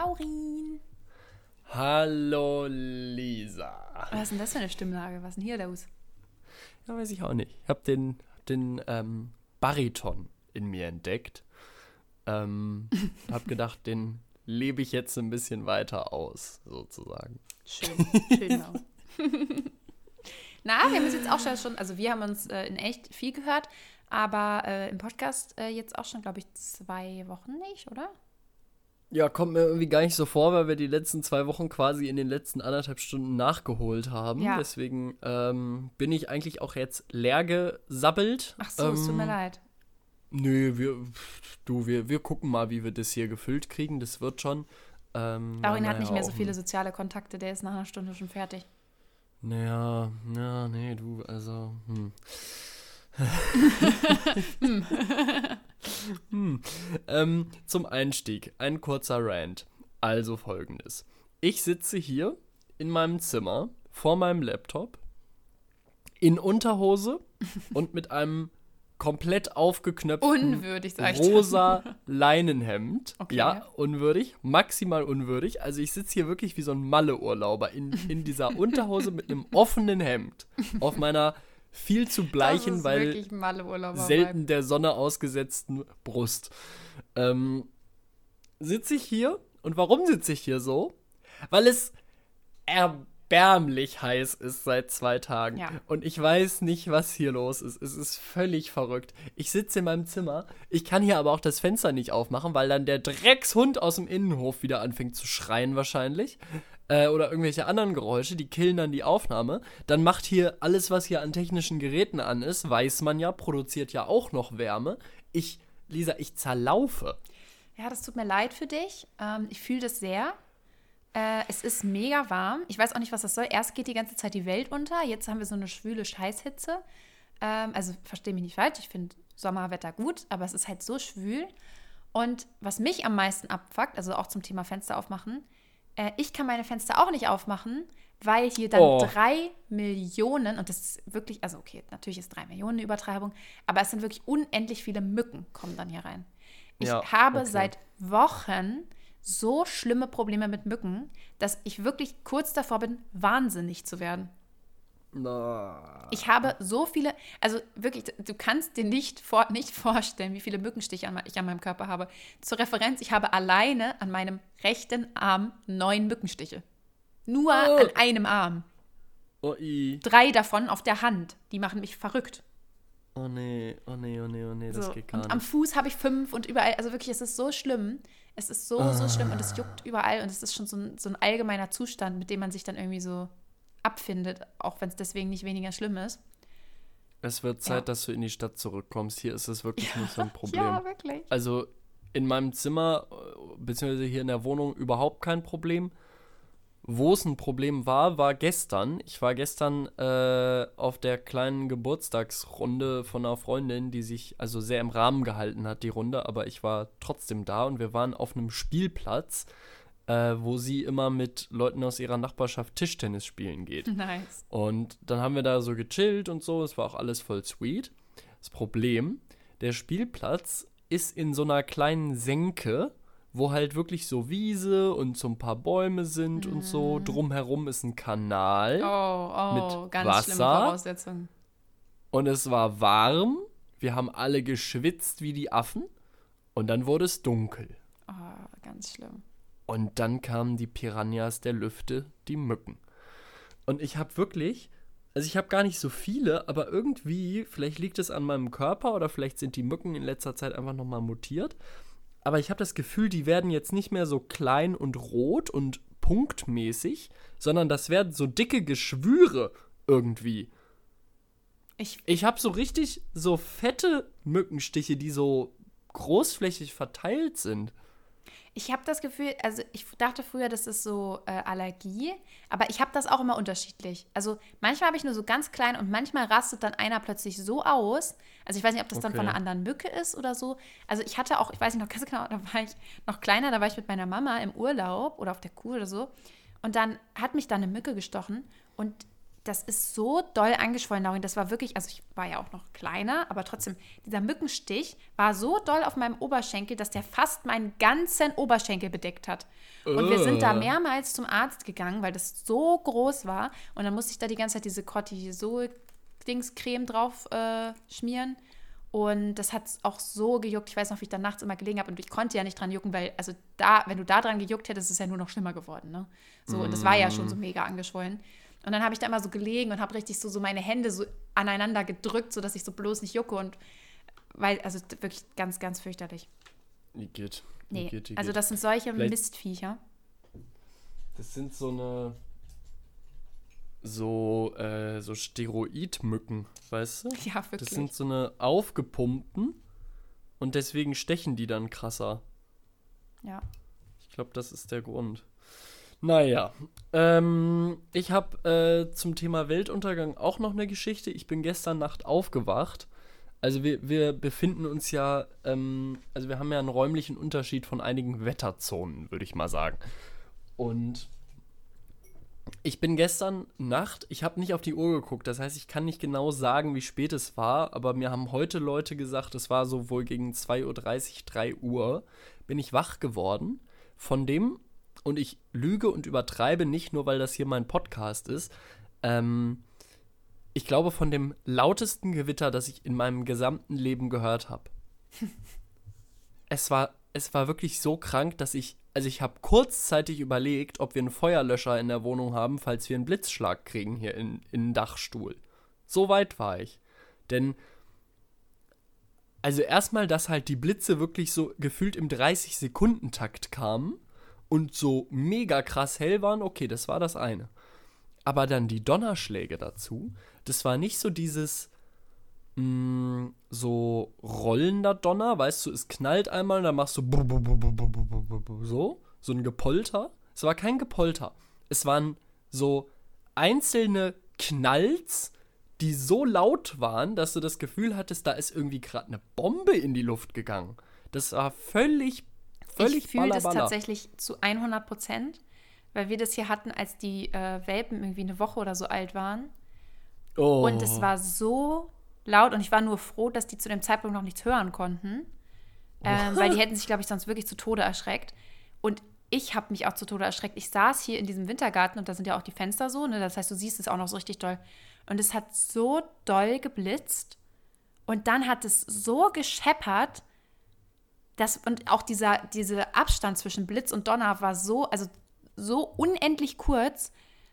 Laurin. Hallo Lisa. Was ist denn das für eine Stimmlage? Was ist denn hier los? Ja, weiß ich auch nicht. Ich habe den, den ähm, Bariton in mir entdeckt. Ähm, hab gedacht, den lebe ich jetzt ein bisschen weiter aus, sozusagen. Schön, schön. Na, wir haben uns jetzt auch schon, also wir haben uns äh, in echt viel gehört, aber äh, im Podcast äh, jetzt auch schon, glaube ich, zwei Wochen nicht, oder? Ja, kommt mir irgendwie gar nicht so vor, weil wir die letzten zwei Wochen quasi in den letzten anderthalb Stunden nachgeholt haben. Ja. Deswegen ähm, bin ich eigentlich auch jetzt leer gesabbelt. Ach so, es tut mir Ähm, leid. Nö, wir, du, wir, wir gucken mal, wie wir das hier gefüllt kriegen. Das wird schon. Ähm, Laurin hat nicht mehr so viele soziale Kontakte, der ist nach einer Stunde schon fertig. Naja, ja, nee, du, also, hm. hm. Ähm, zum Einstieg ein kurzer Rant. Also folgendes. Ich sitze hier in meinem Zimmer vor meinem Laptop in Unterhose und mit einem komplett aufgeknöpften Unwürdig, rosa Leinenhemd. Okay. Ja, unwürdig, maximal unwürdig. Also ich sitze hier wirklich wie so ein Malle-Urlauber in, in dieser Unterhose mit einem offenen Hemd auf meiner viel zu bleichen, weil selten der Sonne ausgesetzten Brust. Ähm, sitze ich hier und warum sitze ich hier so? Weil es erbärmlich heiß ist seit zwei Tagen. Ja. Und ich weiß nicht, was hier los ist. Es ist völlig verrückt. Ich sitze in meinem Zimmer. Ich kann hier aber auch das Fenster nicht aufmachen, weil dann der Dreckshund aus dem Innenhof wieder anfängt zu schreien wahrscheinlich. Äh, oder irgendwelche anderen Geräusche, die killen dann die Aufnahme. Dann macht hier alles, was hier an technischen Geräten an ist, weiß man ja, produziert ja auch noch Wärme. Ich, Lisa, ich zerlaufe. Ja, das tut mir leid für dich. Ähm, ich fühle das sehr. Äh, es ist mega warm. Ich weiß auch nicht, was das soll. Erst geht die ganze Zeit die Welt unter. Jetzt haben wir so eine schwüle Scheißhitze. Ähm, also verstehe mich nicht falsch. Ich finde Sommerwetter gut, aber es ist halt so schwül. Und was mich am meisten abfuckt, also auch zum Thema Fenster aufmachen, äh, ich kann meine Fenster auch nicht aufmachen, weil hier dann Oh. drei Millionen, und das ist wirklich, also okay, natürlich ist drei Millionen eine Übertreibung, aber es sind wirklich unendlich viele Mücken kommen dann hier rein. Ich Ja, habe okay. seit Wochen so schlimme Probleme mit Mücken, dass ich wirklich kurz davor bin, wahnsinnig zu werden. Ich habe so viele, also wirklich, du kannst dir nicht, vor, nicht vorstellen, wie viele Mückenstiche an, ich an meinem Körper habe. Zur Referenz, ich habe alleine an meinem rechten Arm neun Mückenstiche. Nur Oh. an einem Arm. Oh. Drei davon auf der Hand. Die machen mich verrückt. oh nee, oh nee, oh nee, oh nee, das So. geht gar Und am nicht. Fuß habe ich fünf und überall, also wirklich, es ist so schlimm. Es ist so, so schlimm und es juckt überall und es ist schon so ein, so ein allgemeiner Zustand, mit dem man sich dann irgendwie so abfindet, auch wenn es deswegen nicht weniger schlimm ist. Es wird Zeit, Ja. dass du in die Stadt zurückkommst. Hier ist es wirklich nicht so ein Problem. Ja, wirklich. Also in meinem Zimmer, äh, beziehungsweise hier in der Wohnung, überhaupt kein Problem. Wo es ein Problem war, war gestern. Ich war gestern äh, auf der kleinen Geburtstagsrunde von einer Freundin, die sich also sehr im Rahmen gehalten hat, die Runde, aber ich war trotzdem da und wir waren auf einem Spielplatz, äh, wo sie immer mit Leuten aus ihrer Nachbarschaft Tischtennis spielen geht. Nice. Und dann haben wir da so gechillt und so. Es war auch alles voll sweet. Das Problem, der Spielplatz ist in so einer kleinen Senke, wo halt wirklich so Wiese und so ein paar Bäume sind und so. Drumherum ist ein Kanal. Oh, oh, Mit ganz schlimme Wasser? Voraussetzungen. Und es war warm. Wir haben alle geschwitzt wie die Affen. Und dann wurde es dunkel. Oh, ganz schlimm. Und dann kamen die Piranhas der Lüfte, die Mücken. Und ich habe wirklich, also ich habe gar nicht so viele, aber irgendwie, vielleicht liegt es an meinem Körper oder vielleicht sind die Mücken in letzter Zeit einfach nochmal mutiert. Aber ich habe das Gefühl, die werden jetzt nicht mehr so klein und rot und punktmäßig, sondern das werden so dicke Geschwüre irgendwie. Ich, Ich habe so richtig so fette Mückenstiche, die so großflächig verteilt sind. Ich habe das Gefühl, also ich dachte früher, das ist so äh, Allergie, aber ich habe das auch immer unterschiedlich. Also manchmal habe ich nur so ganz klein und manchmal rastet dann einer plötzlich so aus. Also ich weiß nicht, ob das dann von Okay. einer anderen Mücke ist oder so. Also ich hatte auch, ich weiß nicht noch ganz genau, da war ich noch kleiner, da war ich mit meiner Mama im Urlaub oder auf der Kuh oder so. Und dann hat mich da eine Mücke gestochen und das ist so doll angeschwollen, Laurin. Das war wirklich, also ich war ja auch noch kleiner, aber trotzdem, dieser Mückenstich war so doll auf meinem Oberschenkel, dass der fast meinen ganzen Oberschenkel bedeckt hat. Und wir sind da mehrmals zum Arzt gegangen, weil das so groß war. Und dann musste ich da die ganze Zeit diese Cortisol-Dingscreme drauf äh, schmieren. Und das hat auch so gejuckt. Ich weiß noch, wie ich da nachts immer gelegen habe und ich konnte ja nicht dran jucken, weil, also da, wenn du da dran gejuckt hättest, ist es ja nur noch schlimmer geworden. Ne? So, mm. und das war ja schon so mm. mega angeschwollen. Und dann habe ich da immer so gelegen und habe richtig so, so meine Hände so aneinander gedrückt, sodass ich so bloß nicht jucke. Und weil, also wirklich ganz, ganz fürchterlich. Geht. Nee, geht, die also das sind solche Vielleicht, Mistviecher. Das sind so eine so, äh, so Steroidmücken, weißt du? Ja, wirklich. Das sind so eine aufgepumpten und deswegen stechen die dann krasser. Ja. Ich glaube, das ist der Grund. Naja, ähm, ich habe äh, zum Thema Weltuntergang auch noch eine Geschichte. Ich bin gestern Nacht aufgewacht. Also wir, wir befinden uns ja, ähm, also wir haben ja einen räumlichen Unterschied von einigen Wetterzonen, würde ich mal sagen. Und ich bin gestern Nacht, ich habe nicht auf die Uhr geguckt, das heißt, ich kann nicht genau sagen, wie spät es war, aber mir haben heute Leute gesagt, es war so wohl gegen 2.30 Uhr, 3 Uhr, bin ich wach geworden von dem, und ich lüge und übertreibe nicht nur, weil das hier mein Podcast ist, ähm, ich glaube von dem lautesten Gewitter, das ich in meinem gesamten Leben gehört habe. es war, es war wirklich so krank, dass ich also ich habe kurzzeitig überlegt, ob wir einen Feuerlöscher in der Wohnung haben, falls wir einen Blitzschlag kriegen hier in, in den Dachstuhl. So weit war ich. Denn, also erstmal, dass halt die Blitze wirklich so gefühlt im 30-Sekunden-Takt kamen und so mega krass hell waren, okay, das war das eine. Aber dann die Donnerschläge dazu, das war nicht so dieses, mh, mm, so rollender Donner, weißt du, es knallt einmal und dann machst du so, so ein Gepolter. Es war kein Gepolter. Es waren so einzelne Knalls, die so laut waren, dass du das Gefühl hattest, da ist irgendwie gerade eine Bombe in die Luft gegangen. Das war völlig, völlig Ich fühle das tatsächlich zu 100 Prozent, weil wir das hier hatten, als die äh, Welpen irgendwie eine Woche oder so alt waren. Oh. Und es war so laut und ich war nur froh, dass die zu dem Zeitpunkt noch nichts hören konnten, ähm, weil die hätten sich, glaube ich, sonst wirklich zu Tode erschreckt. Und ich habe mich auch zu Tode erschreckt. Ich saß hier in diesem Wintergarten und da sind ja auch die Fenster so, ne? das heißt, du siehst es auch noch so richtig doll. Und es hat so doll geblitzt und dann hat es so gescheppert, dass, und auch dieser, dieser Abstand zwischen Blitz und Donner war so, also so unendlich kurz,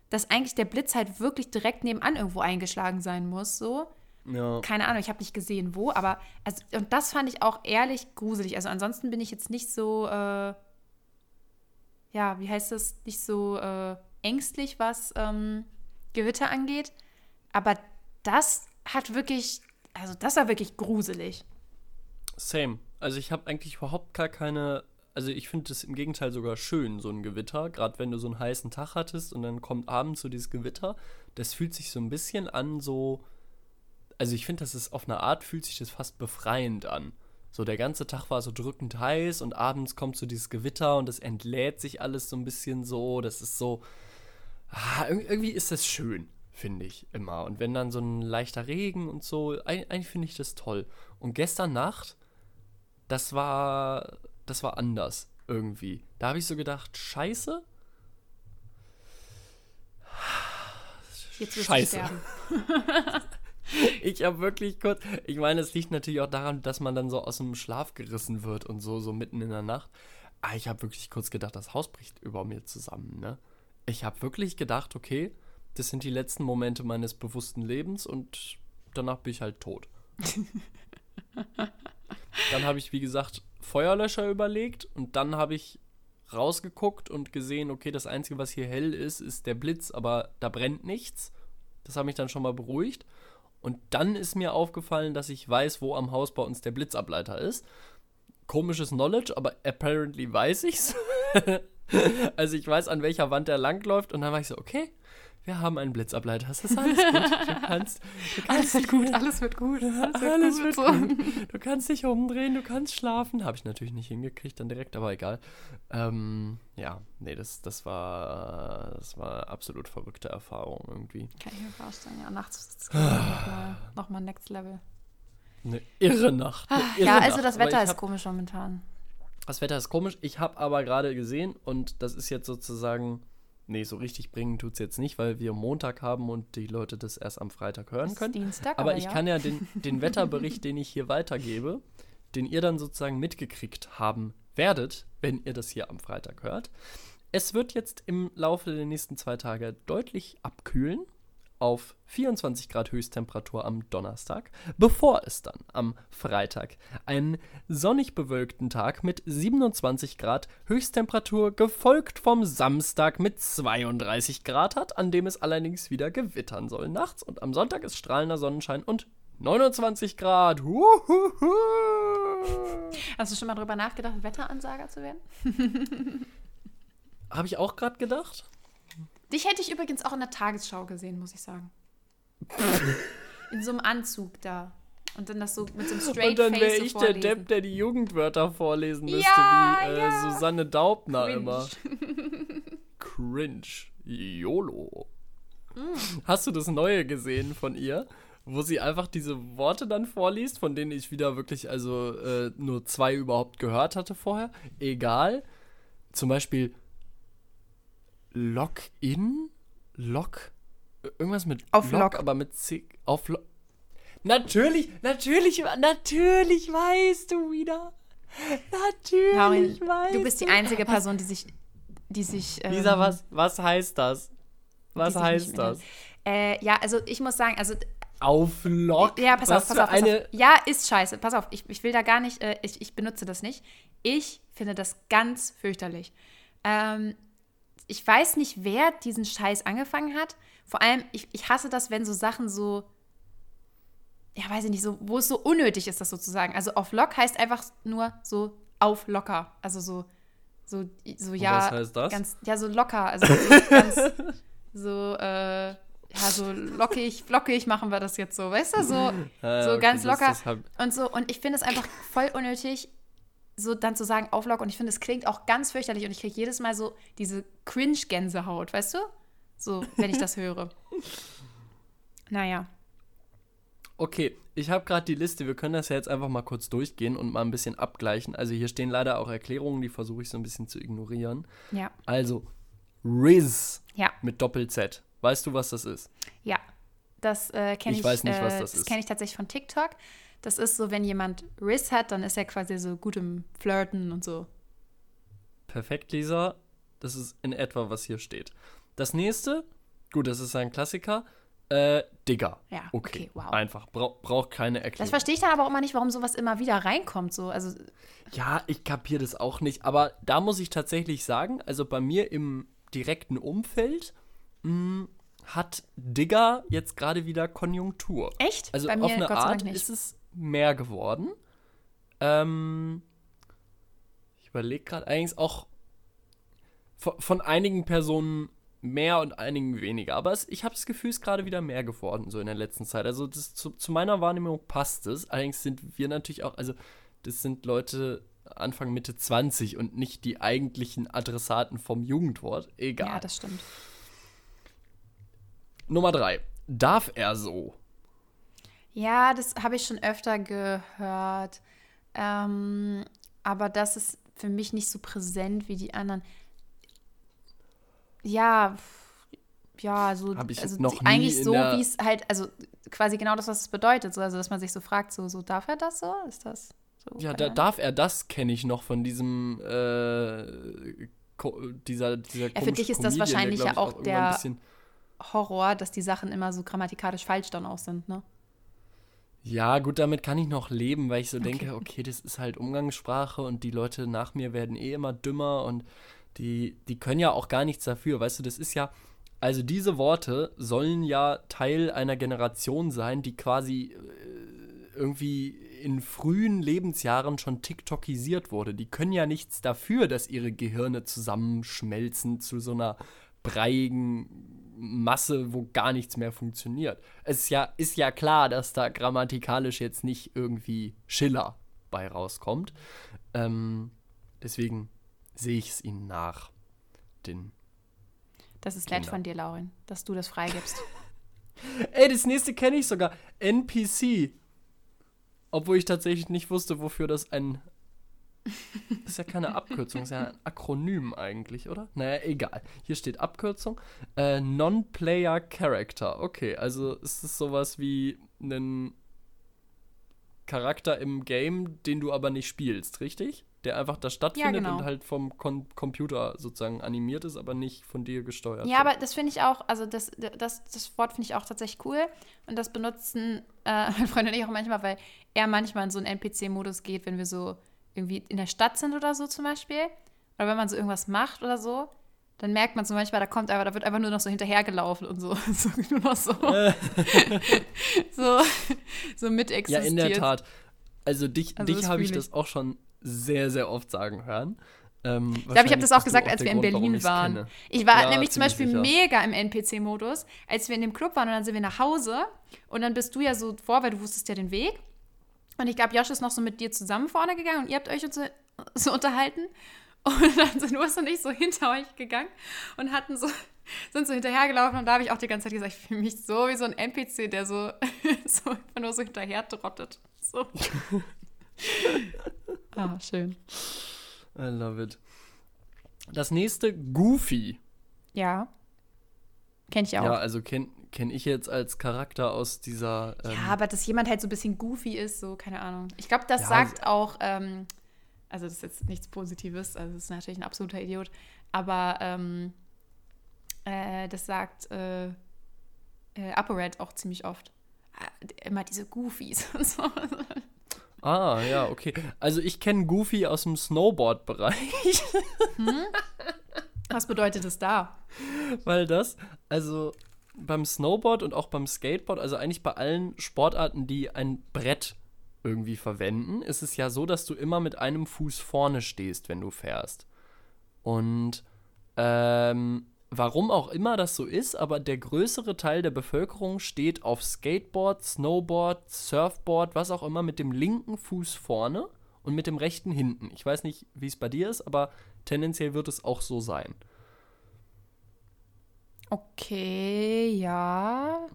dass eigentlich der Blitz halt wirklich direkt nebenan irgendwo eingeschlagen sein muss, so. Ja. Keine Ahnung, ich habe nicht gesehen, wo, aber also, und das fand ich auch ehrlich gruselig. Also ansonsten bin ich jetzt nicht so, äh, ja, wie heißt das, nicht so äh, ängstlich, was ähm, Gewitter angeht. Aber das hat wirklich, also das war wirklich gruselig. Same. Also ich habe eigentlich überhaupt gar keine, also ich finde es im Gegenteil sogar schön, so ein Gewitter. Gerade wenn du so einen heißen Tag hattest und dann kommt abends so dieses Gewitter. Das fühlt sich so ein bisschen an, so also ich finde, das ist auf eine Art fühlt sich das fast befreiend an. So der ganze Tag war so drückend heiß und abends kommt so dieses Gewitter und es entlädt sich alles so ein bisschen so. Das ist so. Ah, irgendwie ist das schön, finde ich immer. Und wenn dann so ein leichter Regen und so, eigentlich finde ich das toll. Und gestern Nacht, das war. Das war anders irgendwie. Da habe ich so gedacht, scheiße. Jetzt Scheiße. ich habe wirklich kurz. Ich meine, es liegt natürlich auch daran, dass man dann so aus dem Schlaf gerissen wird und so, so mitten in der Nacht. Aber ich habe wirklich kurz gedacht, das Haus bricht über mir zusammen, ne? Ich habe wirklich gedacht, okay, das sind die letzten Momente meines bewussten Lebens und danach bin ich halt tot. dann habe ich, wie gesagt, Feuerlöscher überlegt und dann habe ich rausgeguckt und gesehen, okay, das Einzige, was hier hell ist, ist der Blitz, aber da brennt nichts. Das hat mich dann schon mal beruhigt. Und dann ist mir aufgefallen, dass ich weiß, wo am Haus bei uns der Blitzableiter ist. Komisches Knowledge, aber apparently weiß ich's. also ich weiß, an welcher Wand der langläuft. Und dann war ich so, okay, wir haben einen Blitzableiter. Das ist alles gut. Du kannst, du kannst Alles wird gut, alles wird gut. Alles wird alles gut. wird so. gut. Du kannst dich umdrehen, du kannst schlafen. Habe ich natürlich nicht hingekriegt dann direkt, aber egal. Ähm, ja, nee, das, das war das war absolut verrückte Erfahrung irgendwie. Kann ich mir vorstellen, ja, nachts ist es nochmal noch mal Next Level. Eine irre Nacht. Eine irre Ja, also das Wetter ist hab, komisch momentan. Das Wetter ist komisch. Ich habe aber gerade gesehen und das ist jetzt sozusagen, nee, so richtig bringen tut es jetzt nicht, weil wir Montag haben und die Leute das erst am Freitag hören können. Dienstag, Aber aber ich ja. kann ja den, den Wetterbericht, den ich hier weitergebe, den ihr dann sozusagen mitgekriegt haben werdet, wenn ihr das hier am Freitag hört. Es wird jetzt im Laufe der nächsten zwei Tage deutlich abkühlen auf 24 Grad Höchsttemperatur am Donnerstag, bevor es dann am Freitag einen sonnig bewölkten Tag mit 27 Grad Höchsttemperatur gefolgt vom Samstag mit 32 Grad hat, an dem es allerdings wieder gewittern soll nachts und am Sonntag ist strahlender Sonnenschein und 29 Grad. Huhuhu. Hast du schon mal drüber nachgedacht, Wetteransager zu werden? Habe ich auch gerade gedacht? Dich hätte ich übrigens auch in der Tagesschau gesehen, muss ich sagen. in so einem Anzug da. Und dann das so mit so einem Straight Und dann wäre ich so der. Depp, der die Jugendwörter vorlesen müsste, Ja, wie äh, ja. Susanne Daubner Cringe. immer. Cringe. YOLO. Mm. Hast du das Neue gesehen von ihr? Wo sie einfach diese Worte dann vorliest, von denen ich wieder wirklich also äh, nur zwei überhaupt gehört hatte vorher. Egal. Zum Beispiel Login? Log? Irgendwas mit Auf Log. aber mit C. Auf Log. Natürlich, natürlich, natürlich weißt du wieder. Natürlich Laurin, weißt du bist die einzige Person, die sich. Die sich ähm, Lisa, was, was heißt das? Was heißt das? Äh, ja, also ich muss sagen, also Auf Log? Ja, pass was auf, pass auf, pass eine auf. Ja, ist scheiße. Pass auf, ich, ich will da gar nicht, äh, ich, ich benutze das nicht. Ich finde das ganz fürchterlich. Ähm, ich weiß nicht, wer diesen Scheiß angefangen hat. Vor allem, ich, ich hasse das, wenn so Sachen so, ja, weiß ich nicht, so, wo es so unnötig ist, das sozusagen. Also auf Lock heißt einfach nur so auf locker. Also so, so, so ja. was heißt das? Ganz, ja, so locker. Also so ganz, so, äh, ja, so lockig, flockig machen wir das jetzt so, weißt du? So, Ah, so okay, ganz das- locker das hab- und so. Und ich finde es einfach voll unnötig, so dann zu sagen Auflock. Und ich finde, es klingt auch ganz fürchterlich. Und ich kriege jedes Mal so diese Cringe-Gänsehaut, weißt du? So, wenn ich das höre. Naja. Okay, ich habe gerade die Liste. Wir können das ja jetzt einfach mal kurz durchgehen und mal ein bisschen abgleichen. Also hier stehen leider auch Erklärungen, die versuche ich so ein bisschen zu ignorieren. Ja. Also, Riz Ja. mit Doppel-Z. Weißt du, was das ist? Ja. Das äh, kenne ich. Ich weiß nicht, was äh, das ist. kenne ich tatsächlich von TikTok. Das ist so, wenn jemand Riss hat, dann ist er quasi so gut im Flirten und so. Perfekt, Lisa. Das ist in etwa, was hier steht. Das nächste, gut, das ist ein Klassiker. Äh, Digger. Ja, Okay, okay, wow. Einfach. Bra braucht keine Das Erklärung. verstehe ich dann aber auch immer nicht, warum sowas immer wieder reinkommt. So. Also, Ja, ich kapiere das auch nicht, aber da muss ich tatsächlich sagen, also bei mir im direkten Umfeld mh, hat Digger jetzt gerade wieder Konjunktur. echt? Also Bei mir auf eine Gott sei Art Dank nicht. ist es mehr geworden. Ähm, ich überlege gerade eigentlich auch von, von einigen Personen mehr und einigen weniger. Aber es, ich habe das Gefühl, es ist gerade wieder mehr geworden, so in der letzten Zeit. Also das, zu, zu meiner Wahrnehmung passt es. Allerdings sind wir natürlich auch, also das sind Leute Anfang, Mitte 20 und nicht die eigentlichen Adressaten vom Jugendwort. Egal. Ja, das stimmt. Nummer drei. Darf er so? Ja, das habe ich schon öfter gehört. Ähm, aber das ist für mich nicht so präsent wie die anderen. Ja, ja, so, ich also noch eigentlich so, wie es halt, also quasi genau das, was es bedeutet. So, also, dass man sich so fragt, so, so darf er das so? Ist das so? Ja, da, darf er das, kenne ich noch von diesem, äh, dieser, dieser für dich ist das Comedian, wahrscheinlich der, ja auch irgendwann der- Horror, dass die Sachen immer so grammatikalisch falsch dann auch sind, ne? Ja, gut, damit kann ich noch leben, weil ich so denke, okay, das ist halt Umgangssprache und die Leute nach mir werden eh immer dümmer und die, die können ja auch gar nichts dafür, weißt du, das ist ja, also diese Worte sollen ja Teil einer Generation sein, die quasi äh, irgendwie in frühen Lebensjahren schon TikTokisiert wurde. Die können ja nichts dafür, dass ihre Gehirne zusammenschmelzen zu so einer breiigen Masse, wo gar nichts mehr funktioniert. Es ist ja, ist ja klar, dass da grammatikalisch jetzt nicht irgendwie Schiller bei rauskommt. Ähm, deswegen sehe ich es ihnen nach. Den das ist nett von dir, Laurin, dass du das freigibst. Ey, das nächste kenne ich sogar. NPC. Obwohl ich tatsächlich nicht wusste, wofür das ein. Das ist ja keine Abkürzung, das ist ja ein Akronym eigentlich, oder? Naja, egal. Hier steht Abkürzung. Äh, Non-Player Character. Okay, also ist es sowas wie ein Charakter im Game, den du aber nicht spielst, richtig? der einfach da stattfindet ja, genau. und halt vom Kon Computer sozusagen animiert ist, aber nicht von dir gesteuert. Ja, wird. aber das finde ich auch, also das, das, das Wort finde ich auch tatsächlich cool und das benutzen äh, mein Freund und ich auch manchmal, weil er manchmal in so einen NPC-Modus geht, wenn wir so irgendwie in der Stadt sind oder so zum Beispiel oder wenn man so irgendwas macht oder so, dann merkt man zum Beispiel, da kommt einfach, da wird einfach nur noch so hinterhergelaufen und so, so nur noch so, so, so mit existiert. Ja, in der Tat. Also dich, also dich habe ich das auch schon sehr, sehr oft sagen hören. Ähm, ich glaube, ich habe das auch gesagt, als wir in Berlin waren. Kenne. Ich war ja, nämlich zum Beispiel sicher. mega im NPC-Modus, als wir in dem Club waren und dann sind wir nach Hause und dann bist du ja so vor, weil du wusstest ja den Weg. Und ich glaube, Josh ist noch so mit dir zusammen vorne gegangen und ihr habt euch so, so unterhalten. Und dann sind Urs und ich so hinter euch gegangen und hatten so, sind so hinterhergelaufen und da habe ich auch die ganze Zeit gesagt, ich fühle mich so wie so ein NPC, der so, so einfach nur so hinterher trottet. So. ah, schön. I love it. Das nächste, Goofy. Ja. Kenn ich auch. Ja, also kenne kenn ich jetzt als Charakter aus dieser. Ähm, ja, aber dass jemand halt so ein bisschen goofy ist, so, keine Ahnung. Ich glaube, das ja, sagt auch, ähm, also das ist jetzt nichts Positives, also das ist natürlich ein absoluter Idiot, aber ähm, äh, das sagt äh, äh, ApoRed auch ziemlich oft. Äh, immer diese Goofies und so. Ah, ja, okay. Also ich kenne Goofy aus dem Snowboard-Bereich. Hm? Was bedeutet es da? Weil das, also beim Snowboard und auch beim Skateboard, also eigentlich bei allen Sportarten, die ein Brett irgendwie verwenden, ist es ja so, dass du immer mit einem Fuß vorne stehst, wenn du fährst. Und ähm, warum auch immer das so ist, aber der größere Teil der Bevölkerung steht auf Skateboard, Snowboard, Surfboard, was auch immer, mit dem linken Fuß vorne und mit dem rechten hinten. Ich weiß nicht, wie es bei dir ist, aber tendenziell wird es auch so sein. Okay, ja.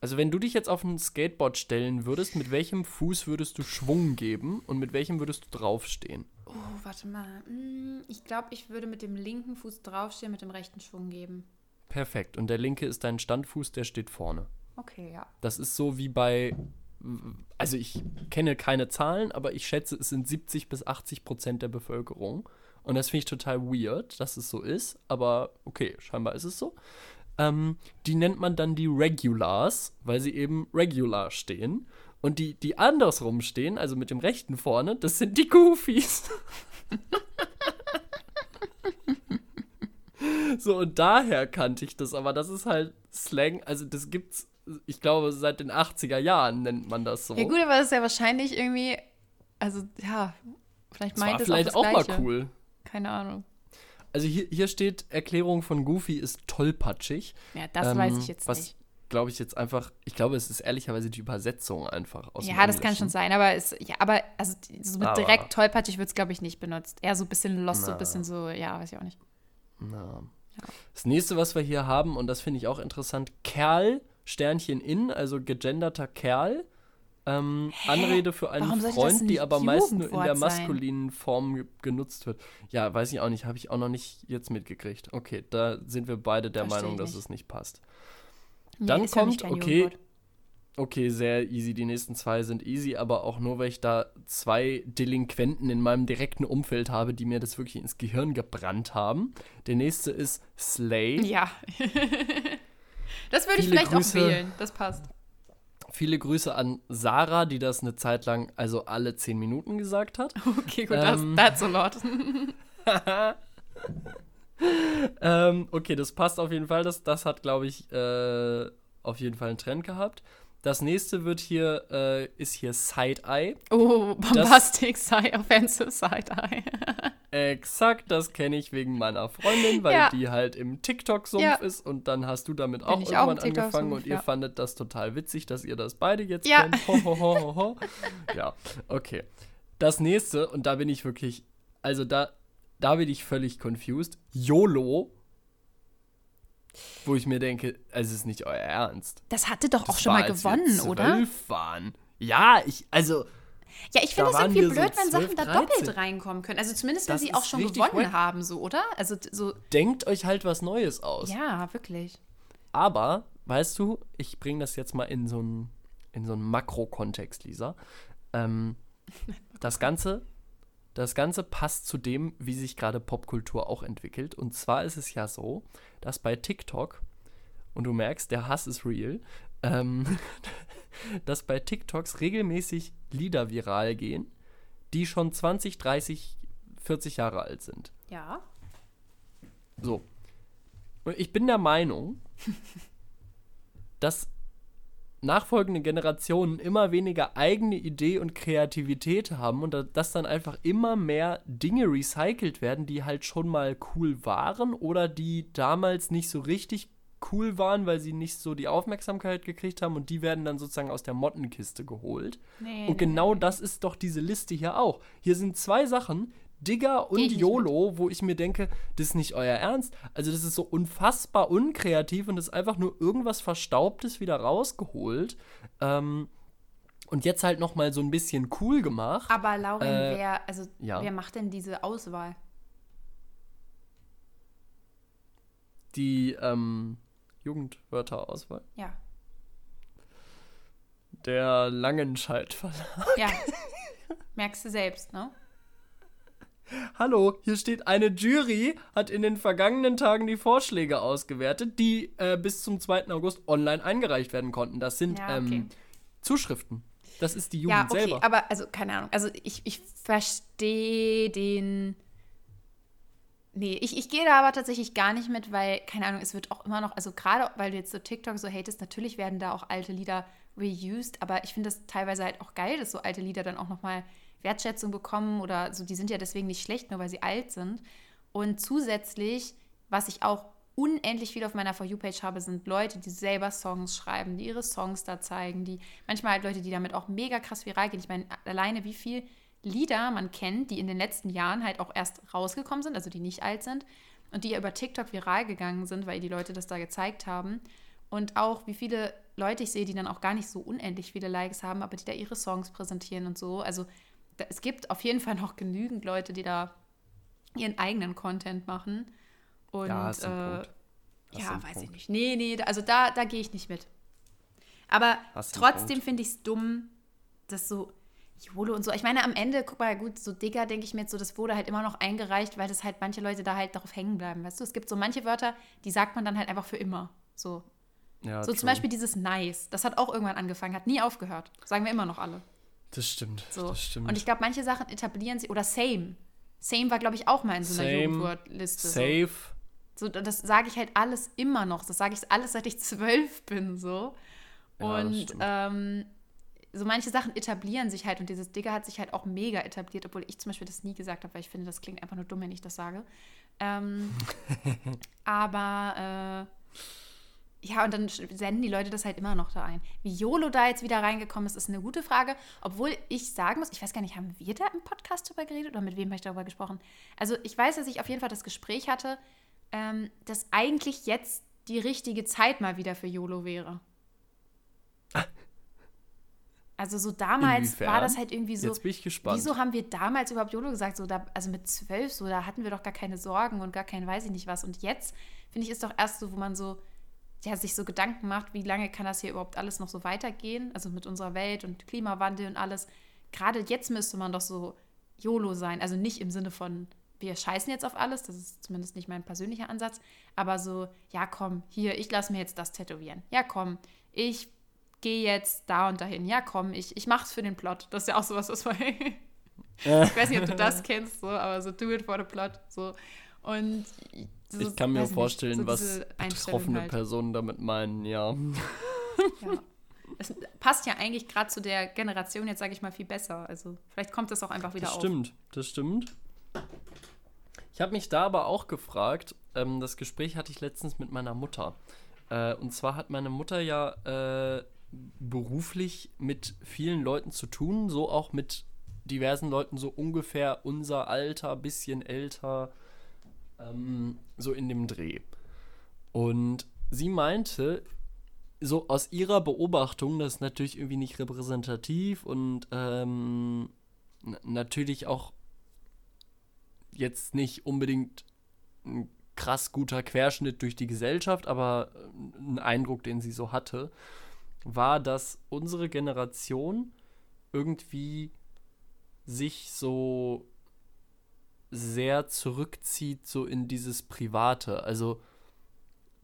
Also wenn du dich jetzt auf ein Skateboard stellen würdest, mit welchem Fuß würdest du Schwung geben und mit welchem würdest du draufstehen? Oh, warte mal. Hm, ich glaube, ich würde mit dem linken Fuß draufstehen, mit dem rechten Schwung geben. Perfekt. Und der linke ist dein Standfuß, der steht vorne. Okay, ja. Das ist so wie bei, also ich kenne keine Zahlen, aber ich schätze, es sind 70 bis 80 Prozent der Bevölkerung. Und das finde ich total weird, dass es so ist, aber okay, scheinbar ist es so. Ähm, die nennt man dann die Regulars, weil sie eben regular stehen. Und die, die andersrum stehen, also mit dem rechten vorne, das sind die Goofies. so, und daher kannte ich das, aber das ist halt Slang, also das gibt's, ich glaube, seit den 80er Jahren nennt man das so. Ja, gut, aber das ist ja wahrscheinlich irgendwie, also ja, vielleicht meint es vielleicht auch, auch mal cool. Keine Ahnung. Also hier, hier steht, Erklärung von Goofy ist tollpatschig. Ja, das ähm, weiß ich jetzt was, nicht. glaube ich jetzt einfach, ich glaube, es ist ehrlicherweise die Übersetzung einfach aus Ja, das kann schon sein, aber es, ja, aber also so mit aber, direkt tollpatschig wird es, glaube ich, nicht benutzt. Eher so ein bisschen lost, na, so ein bisschen so, ja, weiß ich auch nicht. Na. Ja. Das nächste, was wir hier haben, und das finde ich auch interessant, Kerl, Sternchen in, also gegenderter Kerl. Ähm, Anrede für einen Freund, die aber meist nur in der maskulinen sein? Form genutzt wird. Ja, weiß ich auch nicht, habe ich auch noch nicht jetzt mitgekriegt. Okay, da sind wir beide der Versteh Meinung, dass es nicht passt. Nee, Dann kommt, okay, okay, sehr easy. Die nächsten zwei sind easy, aber auch nur, weil ich da zwei Delinquenten in meinem direkten Umfeld habe, die mir das wirklich ins Gehirn gebrannt haben. Der nächste ist Slay. Ja. das würde ich vielleicht Grüße. auch wählen. Das passt. Viele Grüße an Sarah, die das eine Zeit lang, also alle zehn Minuten gesagt hat. Okay, gut, ähm, das, that's a lot. ähm, okay, das passt auf jeden Fall. Das, das hat, glaube ich, äh, auf jeden Fall einen Trend gehabt. Das nächste wird hier, äh, ist hier Side-Eye. Oh, Bombastic Side, Offensive Side-Eye. Exakt, das kenne ich wegen meiner Freundin, weil Ja. die halt im TikTok-Sumpf Ja. ist und dann hast du damit auch ich auch irgendwann angefangen und ihr ja. fandet das total witzig, dass ihr das beide jetzt Ja. kennt. Ho, ho, ho, ho. Ja, okay. Das nächste, und da bin ich wirklich, also da, da bin ich völlig confused. YOLO. Wo ich mir denke, es ist nicht euer Ernst. Das hatte doch auch Das schon war, mal gewonnen, oder? waren. Ja, ich, also, Ja, ich finde es irgendwie wir so blöd, wenn 12, Sachen da 13. doppelt reinkommen können. Also zumindest, wenn Das sie auch schon gewonnen wack. haben, so, oder? Also so, denkt euch halt was Neues aus. ja, wirklich. Aber, weißt du, ich bringe das jetzt mal in so einen in so einen Makrokontext, Lisa. Ähm, das Ganze, das Ganze passt zu dem, wie sich gerade Popkultur auch entwickelt. Und zwar ist es ja so, dass bei TikTok, und du merkst, der Hass ist real, ähm, dass bei TikToks regelmäßig Lieder viral gehen, die schon 20, 30, 40 Jahre alt sind. Ja. So. Und ich bin der Meinung, dass nachfolgende Generationen immer weniger eigene Idee und Kreativität haben und da- dass dann einfach immer mehr Dinge recycelt werden, die halt schon mal cool waren oder die damals nicht so richtig cool waren, weil sie nicht so die Aufmerksamkeit gekriegt haben und die werden dann sozusagen aus der Mottenkiste geholt. Nee, Und genau das ist doch diese Liste hier auch. Hier sind zwei Sachen, Digger und YOLO, wo ich mir denke, das ist nicht euer Ernst. Also das ist so unfassbar unkreativ und das ist einfach nur irgendwas Verstaubtes wieder rausgeholt. Ähm, und jetzt halt noch mal so ein bisschen cool gemacht. Aber Lauren, Äh, wer, also, ja. wer macht denn diese Auswahl? Die ähm, Jugendwörterauswahl. Ja. Der Langenscheidt Verlag. Ja. Merkst du selbst, ne? Hallo, hier steht eine Jury, hat in den vergangenen Tagen die Vorschläge ausgewertet, die äh, bis zum 2. August online eingereicht werden konnten. Das sind Ja, okay. ähm, Zuschriften. Das ist die Jugend Ja, okay, selber. aber also keine Ahnung. Also ich, ich verstehe den. Nee, ich, ich gehe da aber tatsächlich gar nicht mit, weil, keine Ahnung, es wird auch immer noch, also gerade weil du jetzt so TikTok so hatest, natürlich werden da auch alte Lieder reused, aber ich finde das teilweise halt auch geil, dass so alte Lieder dann auch nochmal Wertschätzung bekommen oder so, die sind ja deswegen nicht schlecht, nur weil sie alt sind. Und zusätzlich, was ich auch unendlich viel auf meiner For You-Page habe, sind Leute, die selber Songs schreiben, die ihre Songs da zeigen, die manchmal halt Leute, die damit auch mega krass viral gehen. Ich meine, alleine wie viel Lieder man kennt, die in den letzten Jahren halt auch erst rausgekommen sind, also die nicht alt sind und die ja über TikTok viral gegangen sind, weil die Leute das da gezeigt haben. Und auch wie viele Leute ich sehe, die dann auch gar nicht so unendlich viele Likes haben, aber die da ihre Songs präsentieren und so. Also es gibt auf jeden Fall noch genügend Leute, die da ihren eigenen Content machen. Und Ja, äh, ja, weiß ich Punkt. nicht. Nee, nee, also da, da gehe ich nicht mit. Aber Hast trotzdem finde ich es dumm, dass so YOLO und so. Ich meine, am Ende, guck mal, gut, so Digger, denke ich mir jetzt so, das wurde halt immer noch eingereicht, weil das halt manche Leute da halt darauf hängen bleiben. Weißt du, es gibt so manche Wörter, die sagt man dann halt einfach für immer. So, Ja, so true. zum Beispiel dieses Nice. Das hat auch irgendwann angefangen, hat nie aufgehört. Sagen wir immer noch alle. Das stimmt. So. Das stimmt. Und ich glaube, manche Sachen etablieren sie. Oder Same. Same war, glaube ich, auch mal in so einer Same, Jugendwortliste. So. Safe. So, das sage ich halt alles immer noch. Das sage ich alles, seit ich zwölf bin, so. Ja, und ähm, so manche Sachen etablieren sich halt und dieses Digger hat sich halt auch mega etabliert, obwohl ich zum Beispiel das nie gesagt habe, weil ich finde, das klingt einfach nur dumm, wenn ich das sage. Ähm, aber äh, ja, und dann senden die Leute das halt immer noch da ein. Wie YOLO da jetzt wieder reingekommen ist, ist eine gute Frage. Obwohl ich sagen muss, ich weiß gar nicht, haben wir da im Podcast drüber geredet oder mit wem habe ich darüber gesprochen? Also ich weiß, dass ich auf jeden Fall das Gespräch hatte, ähm, dass eigentlich jetzt die richtige Zeit mal wieder für YOLO wäre. Also so damals Inwiefern? war das halt irgendwie so. Jetzt bin ich gespannt. Wieso haben wir damals überhaupt YOLO gesagt? So da, also mit zwölf, so da hatten wir doch gar keine Sorgen und gar kein weiß ich nicht was. Und jetzt finde ich ist doch erst so, wo man so ja, sich so Gedanken macht, wie lange kann das hier überhaupt alles noch so weitergehen? Also mit unserer Welt und Klimawandel und alles. Gerade jetzt müsste man doch so YOLO sein. Also nicht im Sinne von, wir scheißen jetzt auf alles, das ist zumindest nicht mein persönlicher Ansatz, aber so, ja komm, hier, ich lasse mir jetzt das tätowieren. Ja komm, ich gehe jetzt da und dahin. Ja komm, ich, ich mach's für den Plot. Das ist ja auch sowas, was man. ich weiß nicht, ob du das kennst, so, aber so do it for the plot. So. Und so, ich kann mir weiß nicht, vorstellen, so was betroffene halt. Personen damit meinen, ja. Ja. es passt ja eigentlich gerade zu der Generation jetzt, sage ich mal, viel besser. Also vielleicht kommt das auch einfach wieder das auf. stimmt, das stimmt. Ich habe mich da aber auch gefragt, ähm, das Gespräch hatte ich letztens mit meiner Mutter. Äh, und zwar hat meine Mutter ja äh, beruflich mit vielen Leuten zu tun, so auch mit diversen Leuten, so ungefähr unser Alter, bisschen älter, ähm, so in dem Dreh. Und sie meinte, so aus ihrer Beobachtung, das ist natürlich irgendwie nicht repräsentativ und ähm, natürlich auch jetzt nicht unbedingt ein krass guter Querschnitt durch die Gesellschaft, aber äh, ein Eindruck, den sie so hatte, war, dass unsere Generation irgendwie sich so sehr zurückzieht, so in dieses Private. Also,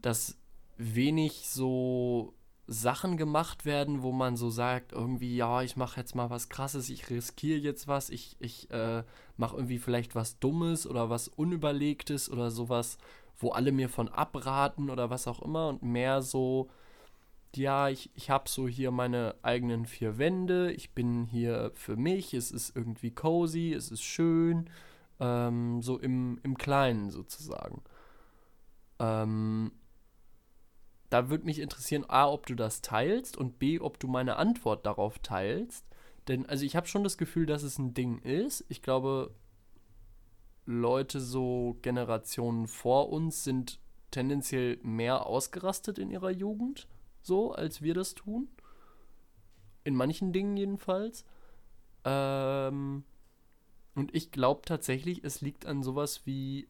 dass wenig so Sachen gemacht werden, wo man so sagt, irgendwie, ja, ich mache jetzt mal was Krasses, ich riskiere jetzt was, ich, ich äh, mache irgendwie vielleicht was Dummes oder was Unüberlegtes oder sowas, wo alle mir von abraten oder was auch immer und mehr so, ja, ich, ich habe so hier meine eigenen vier Wände, ich bin hier für mich, es ist irgendwie cozy, es ist schön, ähm, so im, im Kleinen sozusagen. Ähm, da würde mich interessieren, A, ob du das teilst und B, ob du meine Antwort darauf teilst. Denn, also ich habe schon das Gefühl, dass es ein Ding ist. Ich glaube, Leute so Generationen vor uns sind tendenziell mehr ausgerastet in ihrer Jugend, so als wir das tun. In manchen Dingen jedenfalls. Ähm, und ich glaube tatsächlich, es liegt an sowas wie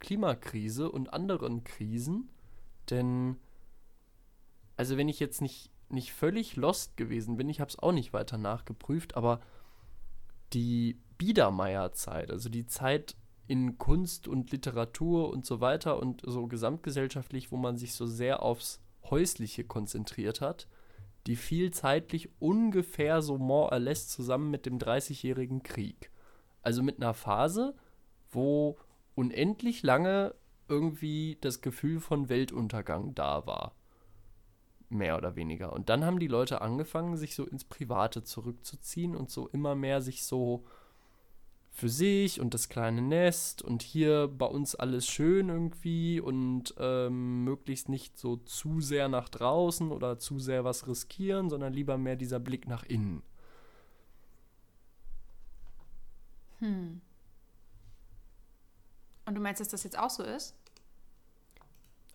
Klimakrise und anderen Krisen. Denn also wenn ich jetzt nicht, nicht völlig lost gewesen bin, ich habe es auch nicht weiter nachgeprüft, aber die Biedermeier-Zeit, also die Zeit in Kunst und Literatur und so weiter und so gesamtgesellschaftlich, wo man sich so sehr aufs Häusliche konzentriert hat, die fiel zeitlich ungefähr so more or less zusammen mit dem Dreißigjährigen Krieg. Also mit einer Phase, wo unendlich lange irgendwie das Gefühl von Weltuntergang da war mehr oder weniger. Und dann haben die Leute angefangen, sich so ins Private zurückzuziehen und so immer mehr sich so für sich und das kleine Nest und hier bei uns alles schön irgendwie und ähm, möglichst nicht so zu sehr nach draußen oder zu sehr was riskieren, sondern lieber mehr dieser Blick nach innen. Hm. Und du meinst, dass das jetzt auch so ist?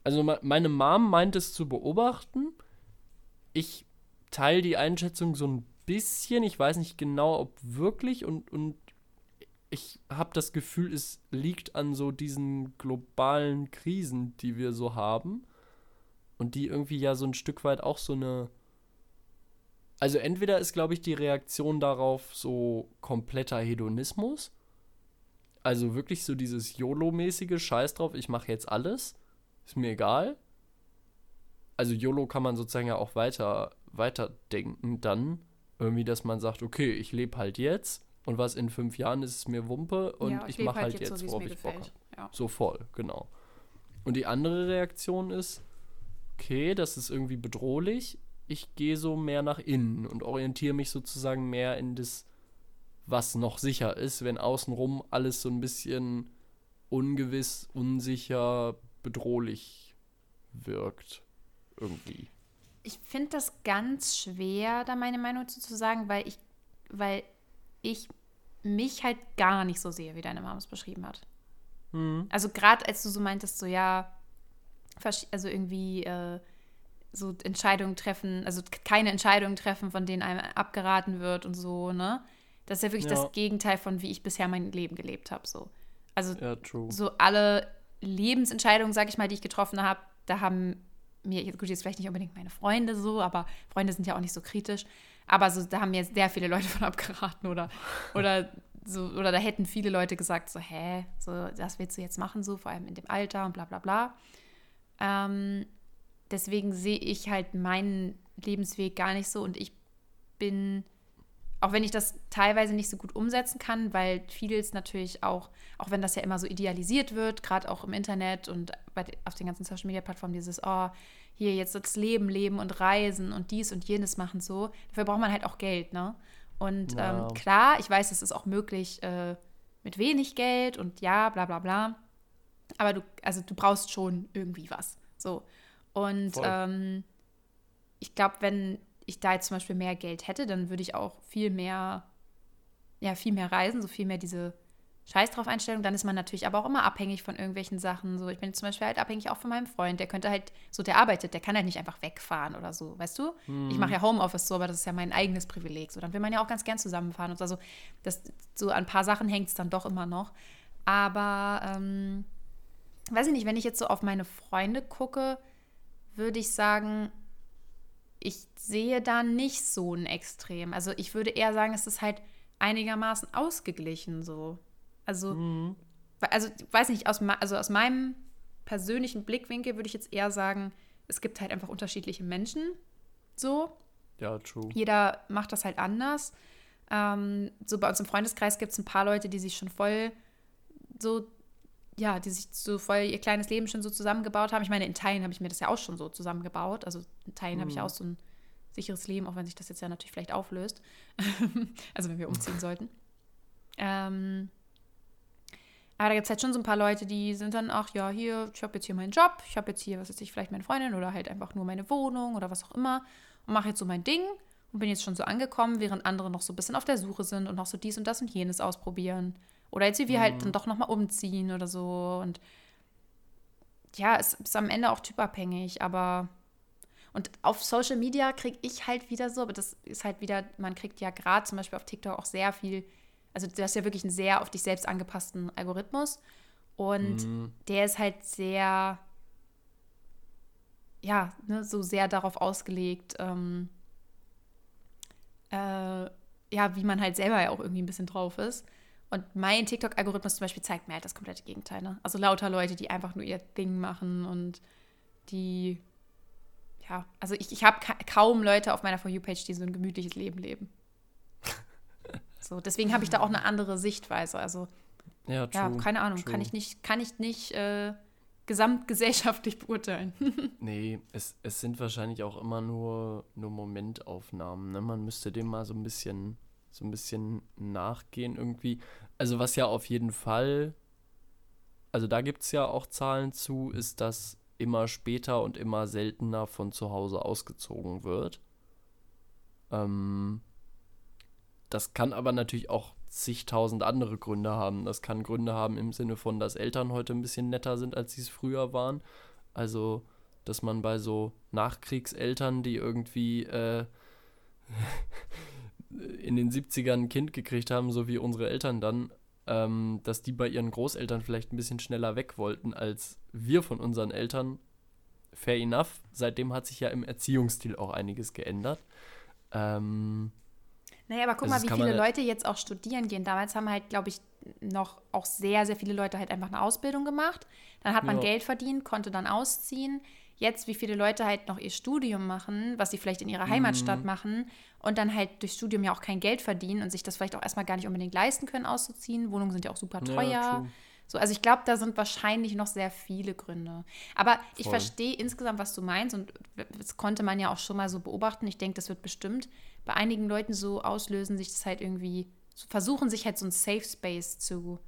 Also meine Mom meint es zu beobachten. Ich teile die Einschätzung so ein bisschen. Ich weiß nicht genau, ob wirklich. Und, und ich habe das Gefühl, es liegt an so diesen globalen Krisen, die wir so haben. Und die irgendwie ja so ein Stück weit auch so eine. Also entweder ist, glaube ich, die Reaktion darauf so kompletter Hedonismus. Also wirklich so dieses YOLO-mäßige Scheiß drauf, ich mache jetzt alles ist mir egal. Also YOLO kann man sozusagen ja auch weiter, weiter denken dann. Irgendwie, dass man sagt, okay, ich lebe halt jetzt und was in fünf Jahren ist, ist mir Wumpe und ja, ich, ich mache halt, halt, jetzt, so, worauf ich Bock habe. Ja. So voll, genau. Und die andere Reaktion ist, okay, das ist irgendwie bedrohlich. Ich gehe so mehr nach innen und orientiere mich sozusagen mehr in das, was noch sicher ist, wenn außenrum alles so ein bisschen ungewiss, unsicher, bedrohlich wirkt. Irgendwie. Ich finde das ganz schwer, da meine Meinung zu, sagen, weil ich, weil ich mich halt gar nicht so sehe, wie deine Mama es beschrieben hat. Mhm. Also gerade als du so meintest, so ja, also irgendwie äh, so Entscheidungen treffen, also keine Entscheidungen treffen, von denen einem abgeraten wird und so, ne? Das ist ja wirklich ja. das Gegenteil von wie ich bisher mein Leben gelebt habe, so. Also ja, so alle Lebensentscheidungen, sage ich mal, die ich getroffen habe, da haben mir, gut, jetzt vielleicht nicht unbedingt meine Freunde so, aber Freunde sind ja auch nicht so kritisch, aber so, da haben mir sehr viele Leute von abgeraten oder, oder so, oder da hätten viele Leute gesagt, so, hä, so, das willst du jetzt machen, so, vor allem in dem Alter und bla bla bla. Ähm, deswegen sehe ich halt meinen Lebensweg gar nicht so und ich bin auch wenn ich das teilweise nicht so gut umsetzen kann, weil vieles natürlich auch, auch wenn das ja immer so idealisiert wird, gerade auch im Internet und bei, auf den ganzen Social Media Plattformen, dieses, oh, hier jetzt das Leben leben und reisen und dies und jenes machen so, dafür braucht man halt auch Geld, ne? Und ja. ähm, klar, ich weiß, es ist auch möglich äh, mit wenig Geld und ja, bla bla bla. Aber du, also du brauchst schon irgendwie was. So. Und ähm, ich glaube, wenn ich da jetzt zum Beispiel mehr Geld hätte, dann würde ich auch viel mehr, ja, viel mehr reisen, so viel mehr diese Scheiß drauf Einstellung. Dann ist man natürlich aber auch immer abhängig von irgendwelchen Sachen. So, ich bin zum Beispiel halt abhängig auch von meinem Freund. Der könnte halt, so der arbeitet, der kann halt nicht einfach wegfahren oder so, weißt du? Mhm. Ich mache ja Homeoffice so, aber das ist ja mein eigenes Privileg. So, dann will man ja auch ganz gern zusammenfahren und so. Also, das, so an ein paar Sachen hängt es dann doch immer noch. Aber, ähm, weiß ich nicht, wenn ich jetzt so auf meine Freunde gucke, würde ich sagen, ich sehe da nicht so ein Extrem. Also ich würde eher sagen, es ist halt einigermaßen ausgeglichen so. Also, mhm. also weiß nicht, aus, also aus meinem persönlichen Blickwinkel würde ich jetzt eher sagen, es gibt halt einfach unterschiedliche Menschen. So. Ja, true. Jeder macht das halt anders. Ähm, so bei uns im Freundeskreis gibt es ein paar Leute, die sich schon voll so ja, die sich so voll ihr kleines Leben schon so zusammengebaut haben. Ich meine, in Teilen habe ich mir das ja auch schon so zusammengebaut. Also in Teilen mhm. habe ich mhm. auch so ein sicheres Leben, auch wenn sich das jetzt ja natürlich vielleicht auflöst. also wenn wir umziehen sollten. Ähm, aber da gibt es halt schon so ein paar Leute, die sind dann, ach ja, hier, ich habe jetzt hier meinen Job, ich habe jetzt hier, was weiß ich, vielleicht meine Freundin oder halt einfach nur meine Wohnung oder was auch immer und mache jetzt so mein Ding und bin jetzt schon so angekommen, während andere noch so ein bisschen auf der Suche sind und noch so dies und das und jenes ausprobieren. Oder jetzt wie wir halt mhm. halt dann doch nochmal umziehen oder so. Und ja, es ist am Ende auch typabhängig, aber. Und auf Social Media kriege ich halt wieder so, aber das ist halt wieder, man kriegt ja gerade zum Beispiel auf TikTok auch sehr viel, also du hast ja wirklich einen sehr auf dich selbst angepassten Algorithmus. Und mhm. der ist halt sehr, ja, ne, so sehr darauf ausgelegt, ähm, äh, ja, wie man halt selber ja auch irgendwie ein bisschen drauf ist. Und mein TikTok-Algorithmus zum Beispiel zeigt mir halt das komplette Gegenteil. Ne? Also lauter Leute, die einfach nur ihr Ding machen und die, ja, also ich, ich habe ka kaum Leute auf meiner For You-Page, die so ein gemütliches Leben leben. so, deswegen habe ich da auch eine andere Sichtweise. Also, ja, true, ja keine Ahnung, true. kann ich nicht, kann ich nicht äh, gesamtgesellschaftlich beurteilen. nee, es, es sind wahrscheinlich auch immer nur, nur Momentaufnahmen. Ne? Man müsste dem mal so ein bisschen so ein bisschen nachgehen irgendwie. Also was ja auf jeden Fall, also da gibt es ja auch Zahlen zu, ist, dass immer später und immer seltener von zu Hause ausgezogen wird. Ähm, das kann aber natürlich auch zigtausend andere Gründe haben. Das kann Gründe haben im Sinne von, dass Eltern heute ein bisschen netter sind, als sie es früher waren. Also, dass man bei so Nachkriegseltern, die irgendwie äh, in den 70ern ein Kind gekriegt haben, so wie unsere Eltern dann, ähm, dass die bei ihren Großeltern vielleicht ein bisschen schneller weg wollten als wir von unseren Eltern. Fair enough. Seitdem hat sich ja im Erziehungsstil auch einiges geändert. Ähm, naja, aber guck also mal, wie viele Leute jetzt auch studieren gehen. Damals haben halt, glaube ich, noch auch sehr, sehr viele Leute halt einfach eine Ausbildung gemacht. Dann hat man ja. Geld verdient, konnte dann ausziehen jetzt, wie viele Leute halt noch ihr Studium machen, was sie vielleicht in ihrer Heimatstadt mhm. machen und dann halt durch Studium ja auch kein Geld verdienen und sich das vielleicht auch erstmal gar nicht unbedingt leisten können, auszuziehen. Wohnungen sind ja auch super teuer. Ja, so, also ich glaube, da sind wahrscheinlich noch sehr viele Gründe. Aber Voll. ich verstehe insgesamt, was du meinst und das konnte man ja auch schon mal so beobachten. Ich denke, das wird bestimmt bei einigen Leuten so auslösen, sich das halt irgendwie, versuchen sich halt so ein Safe Space zu,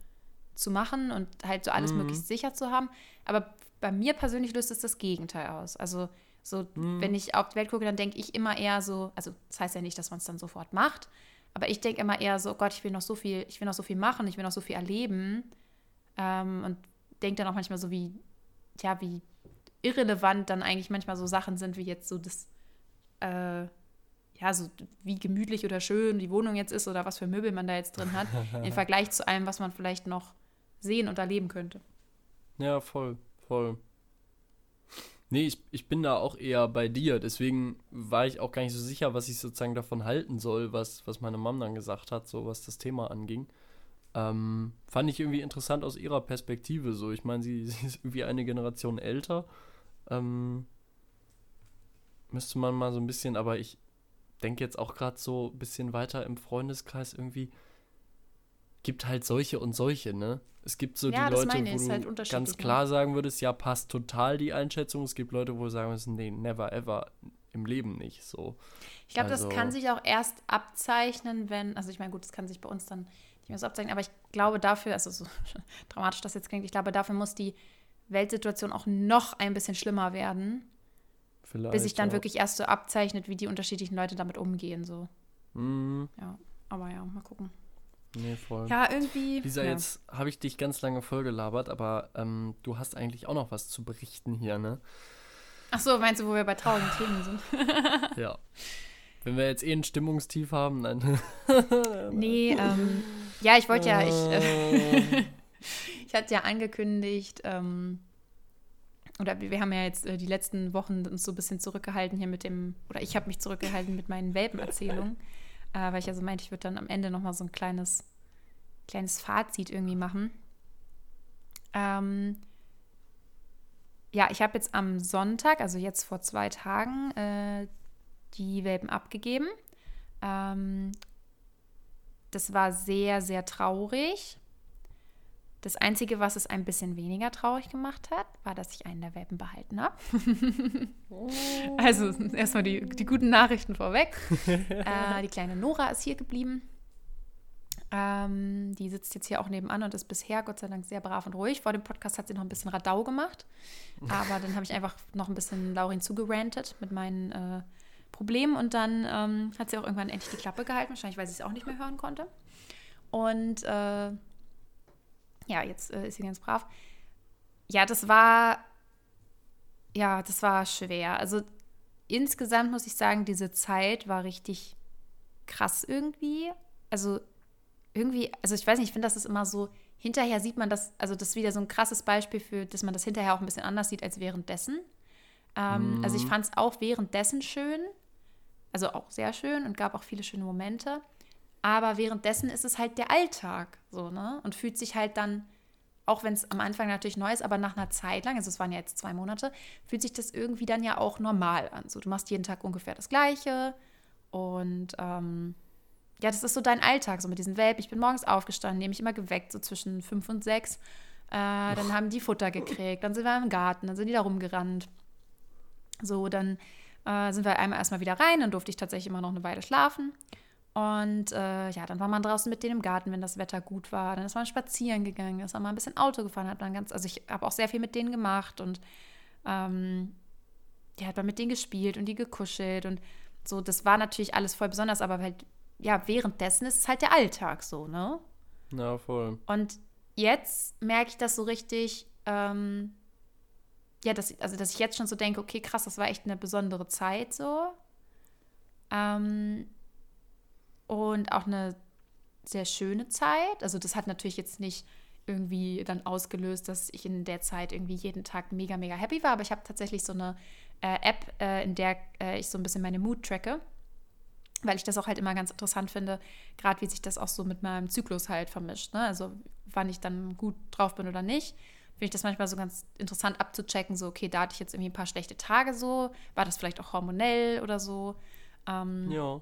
zu machen und halt so alles mhm. möglichst sicher zu haben. Aber bei mir persönlich löst es das Gegenteil aus. Also so, hm. wenn ich auf die Welt gucke, dann denke ich immer eher so, also das heißt ja nicht, dass man es dann sofort macht, aber ich denke immer eher so, oh Gott, ich will noch so viel, ich will noch so viel machen, ich will noch so viel erleben. Ähm, und denke dann auch manchmal so, wie, ja, wie irrelevant dann eigentlich manchmal so Sachen sind, wie jetzt so das, äh, ja, so wie gemütlich oder schön die Wohnung jetzt ist oder was für Möbel man da jetzt drin hat, im Vergleich zu allem, was man vielleicht noch sehen und erleben könnte. Ja, voll voll. Nee, ich, ich bin da auch eher bei dir. Deswegen war ich auch gar nicht so sicher, was ich sozusagen davon halten soll, was, was meine Mom dann gesagt hat, so was das Thema anging. Ähm, fand ich irgendwie interessant aus ihrer Perspektive. So, ich meine, sie, sie ist irgendwie eine Generation älter. Ähm, müsste man mal so ein bisschen, aber ich, denke jetzt auch gerade so ein bisschen weiter im Freundeskreis irgendwie. Gibt halt solche und solche, ne? Es gibt so Ja, die Leute, wo du halt ganz ne? klar sagen würdest, ja, passt total die Einschätzung. Es gibt Leute, wo du sagen würdest, nee, never ever im Leben nicht so. Ich glaube, Also- das kann sich auch erst abzeichnen, wenn, also ich meine, gut, das kann sich bei uns dann nicht mehr so abzeichnen, aber ich glaube dafür, also so dramatisch das jetzt klingt, ich glaube, dafür muss die Weltsituation auch noch ein bisschen schlimmer werden, Vielleicht. bis sich dann ja. wirklich erst so abzeichnet, wie die unterschiedlichen Leute damit umgehen, so. Mhm. Ja, aber ja, mal gucken. Nee, voll. Ja, irgendwie. Lisa, ja. jetzt habe ich dich ganz lange vollgelabert, aber ähm, du hast eigentlich auch noch was zu berichten hier, ne? Ach so, meinst du, wo wir bei traurigen Themen sind? Ja. Wenn wir jetzt eh ein Stimmungstief haben, dann. Nee, ähm, ja, ich wollte ja, ich, äh, ich hatte ja angekündigt, ähm, oder wir wir haben ja jetzt äh, die letzten Wochen uns so ein bisschen zurückgehalten hier mit dem, oder ich habe mich zurückgehalten mit meinen Welpenerzählungen, äh, weil ich ja so meinte, ich würde dann am Ende nochmal so ein kleines, kleines Fazit irgendwie machen. Ähm, ja, ich habe jetzt am Sonntag, also jetzt vor zwei Tagen, äh, die Welpen abgegeben. Ähm, das war sehr, sehr traurig. Das Einzige, was es ein bisschen weniger traurig gemacht hat, war, dass ich einen der Welpen behalten habe. also erstmal die, die guten Nachrichten vorweg. äh, die kleine Nora ist hier geblieben. Ähm, die sitzt jetzt hier auch nebenan und ist bisher Gott sei Dank sehr brav und ruhig. Vor dem Podcast hat sie noch ein bisschen Radau gemacht. Aber dann habe ich einfach noch ein bisschen Laurin zugerantet mit meinen äh, Problemen und dann ähm, hat sie auch irgendwann endlich die Klappe gehalten, wahrscheinlich weil sie es auch nicht mehr hören konnte. Und äh, ja, jetzt äh, ist sie ganz brav. Ja, das war ja, das war schwer. Also insgesamt muss ich sagen, diese Zeit war richtig krass irgendwie. Also irgendwie, also ich weiß nicht, ich finde, das ist immer so, hinterher sieht man das, also das ist wieder so ein krasses Beispiel für, dass man das hinterher auch ein bisschen anders sieht als währenddessen. Ähm, Also ich fand es auch währenddessen schön, also auch sehr schön und gab auch viele schöne Momente. Aber währenddessen ist es halt der Alltag, so, ne? Und fühlt sich halt dann, auch wenn es am Anfang natürlich neu ist, aber nach einer Zeit lang, also es waren ja jetzt zwei Monate, fühlt sich das irgendwie dann ja auch normal an. So, du machst jeden Tag ungefähr das Gleiche und ähm, ja, das ist so dein Alltag, so mit diesen Welpen. Ich bin morgens aufgestanden, die haben mich immer geweckt, so zwischen fünf und sechs. Äh, dann haben die Futter gekriegt, dann sind wir im Garten, dann sind die da rumgerannt. So, dann äh, sind wir einmal erstmal wieder rein, dann durfte ich tatsächlich immer noch eine Weile schlafen. Und äh, ja, dann war man draußen mit denen im Garten, wenn das Wetter gut war. Dann ist man spazieren gegangen, ist man mal ein bisschen Auto gefahren, hat man ganz, also ich habe auch sehr viel mit denen gemacht und ähm, ja, hat man mit denen gespielt und die gekuschelt und so. Das war natürlich alles voll besonders, aber halt, ja, währenddessen ist es halt der Alltag so, ne? ja, voll. Und jetzt merke ich das so richtig, ähm, ja, dass, also dass ich jetzt schon so denke, okay, krass, das war echt eine besondere Zeit so. Ähm, und auch eine sehr schöne Zeit. Also das hat natürlich jetzt nicht irgendwie dann ausgelöst, dass ich in der Zeit irgendwie jeden Tag mega, mega happy war, aber ich habe tatsächlich so eine äh, App, äh, in der äh, ich so ein bisschen meine Mood tracke weil ich das auch halt immer ganz interessant finde, gerade wie sich das auch so mit meinem Zyklus halt vermischt. Ne? Also wann ich dann gut drauf bin oder nicht. Finde ich das manchmal so ganz interessant abzuchecken, so, okay, da hatte ich jetzt irgendwie ein paar schlechte Tage so, war das vielleicht auch hormonell oder so. Ähm, Ja.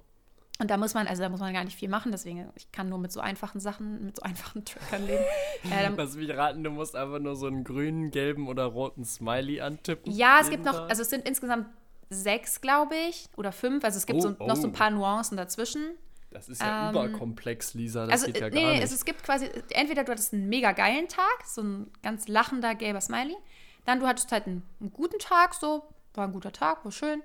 Und da muss man, also da muss man gar nicht viel machen, deswegen, ich kann nur mit so einfachen Sachen, mit so einfachen Trackern leben. äh, dann, Lass mich raten, du musst einfach nur so einen grünen, gelben oder roten Smiley antippen. ja, es gibt noch, also es sind insgesamt sechs, glaube ich, oder fünf, also es gibt Oh, so, noch so ein oh. paar Nuancen dazwischen. Das ist ja ähm, überkomplex, Lisa. Das Also, geht ja gar nee, nee, nicht. es, es gibt quasi, entweder du hattest einen mega geilen Tag, so ein ganz lachender gelber Smiley. Dann du hattest halt einen, einen guten Tag, so, war ein guter Tag, war schön.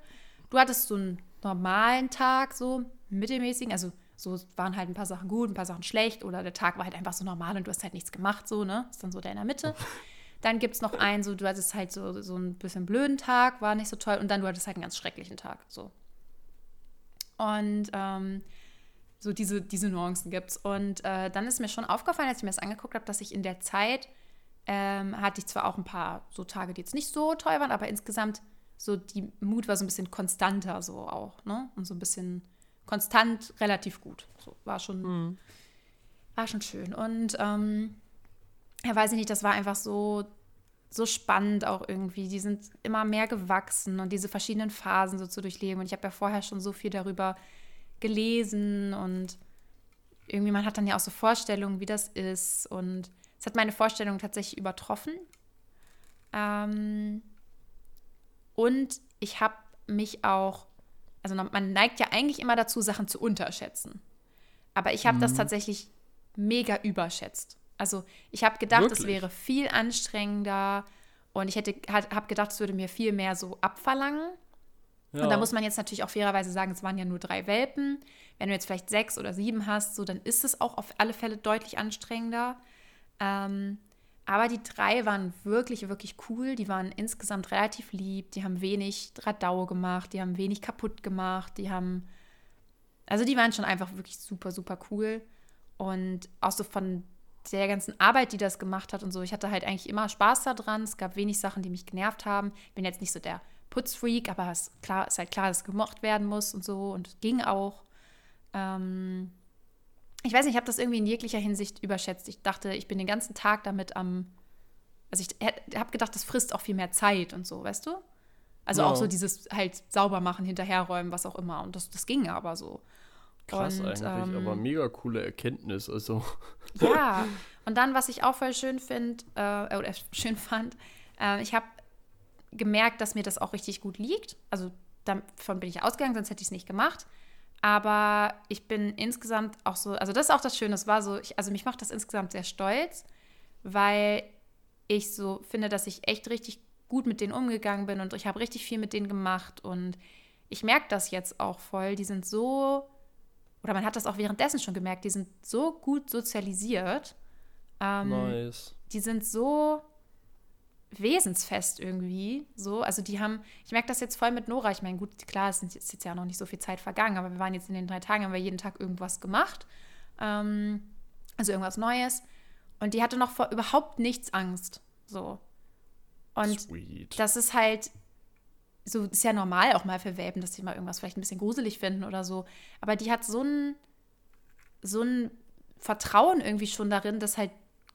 Du hattest so einen normalen Tag, so mittelmäßigen, also so waren halt ein paar Sachen gut, ein paar Sachen schlecht oder der Tag war halt einfach so normal und du hast halt nichts gemacht, so, ne? Ist dann so der in der Mitte. Dann gibt es noch einen, so, du hattest halt so, so ein bisschen blöden Tag, war nicht so toll. Und dann du hattest halt einen ganz schrecklichen Tag, so. Und ähm, so diese, diese Nuancen gibt es. Und äh, dann ist mir schon aufgefallen, als ich mir das angeguckt habe, dass ich in der Zeit ähm, hatte ich zwar auch ein paar so Tage, die jetzt nicht so toll waren, aber insgesamt so die Mut war so ein bisschen konstanter so auch, ne? Und so ein bisschen konstant relativ gut. So war schon, war schon schön. Und ähm, ja, weiß ich nicht, das war einfach so, so spannend auch irgendwie. Die sind immer mehr gewachsen und diese verschiedenen Phasen so zu durchleben. Und ich habe ja vorher schon so viel darüber gelesen und irgendwie man hat dann ja auch so Vorstellungen, wie das ist. Und es hat meine Vorstellung tatsächlich übertroffen. Ähm, und ich habe mich auch, also man neigt ja eigentlich immer dazu, Sachen zu unterschätzen. Aber ich habe mhm. das tatsächlich mega überschätzt. Also ich habe gedacht, es wäre viel anstrengender und ich hätte habe gedacht, es würde mir viel mehr so abverlangen. Ja. Und da muss man jetzt natürlich auch fairerweise sagen, es waren ja nur drei Welpen. Wenn du jetzt vielleicht sechs oder sieben hast, so dann ist es auch auf alle Fälle deutlich anstrengender. Ähm, aber die drei waren wirklich, wirklich cool. Die waren insgesamt relativ lieb. Die haben wenig Radau gemacht. Die haben wenig kaputt gemacht. Die haben. Also, die waren schon einfach wirklich super, super cool. Und auch so von der ganzen Arbeit, die das gemacht hat und so. Ich hatte halt eigentlich immer Spaß daran. Es gab wenig Sachen, die mich genervt haben. Ich bin jetzt nicht so der Putzfreak, aber es ist, klar, ist halt klar, dass gemocht werden muss und so. Und es ging auch. Ähm, ich weiß nicht, ich habe das irgendwie in jeglicher Hinsicht überschätzt. Ich dachte, ich bin den ganzen Tag damit am. Also ich habe gedacht, das frisst auch viel mehr Zeit und so, weißt du? Also ja. auch so dieses halt sauber machen, hinterherräumen, was auch immer. Und das, das ging aber so. Krass und, eigentlich, ähm, aber mega coole Erkenntnis. Also. Ja, und dann, was ich auch voll schön finde, äh, oder schön fand, äh, ich habe gemerkt, dass mir das auch richtig gut liegt. Also davon bin ich ausgegangen, sonst hätte ich es nicht gemacht. Aber ich bin insgesamt auch so, also das ist auch das Schöne, es war so, ich, also mich macht das insgesamt sehr stolz, weil ich so finde, dass ich echt richtig gut mit denen umgegangen bin und ich habe richtig viel mit denen gemacht und ich merke das jetzt auch voll. Die sind so, oder man hat das auch währenddessen schon gemerkt, die sind so gut sozialisiert. Ähm, nice. Die sind so wesensfest irgendwie. So, also die haben, ich merke das jetzt voll mit Nora. Ich meine, gut, klar, es ist jetzt ja noch nicht so viel Zeit vergangen, aber wir waren jetzt in den drei Tagen, haben wir jeden Tag irgendwas gemacht. Ähm, also irgendwas Neues. Und die hatte noch vor überhaupt nichts Angst. So. Und Sweet. das ist halt, so ist ja normal auch mal für Welpen, dass sie mal irgendwas vielleicht ein bisschen gruselig finden oder so. Aber die hat so ein, so ein Vertrauen irgendwie schon darin, dass halt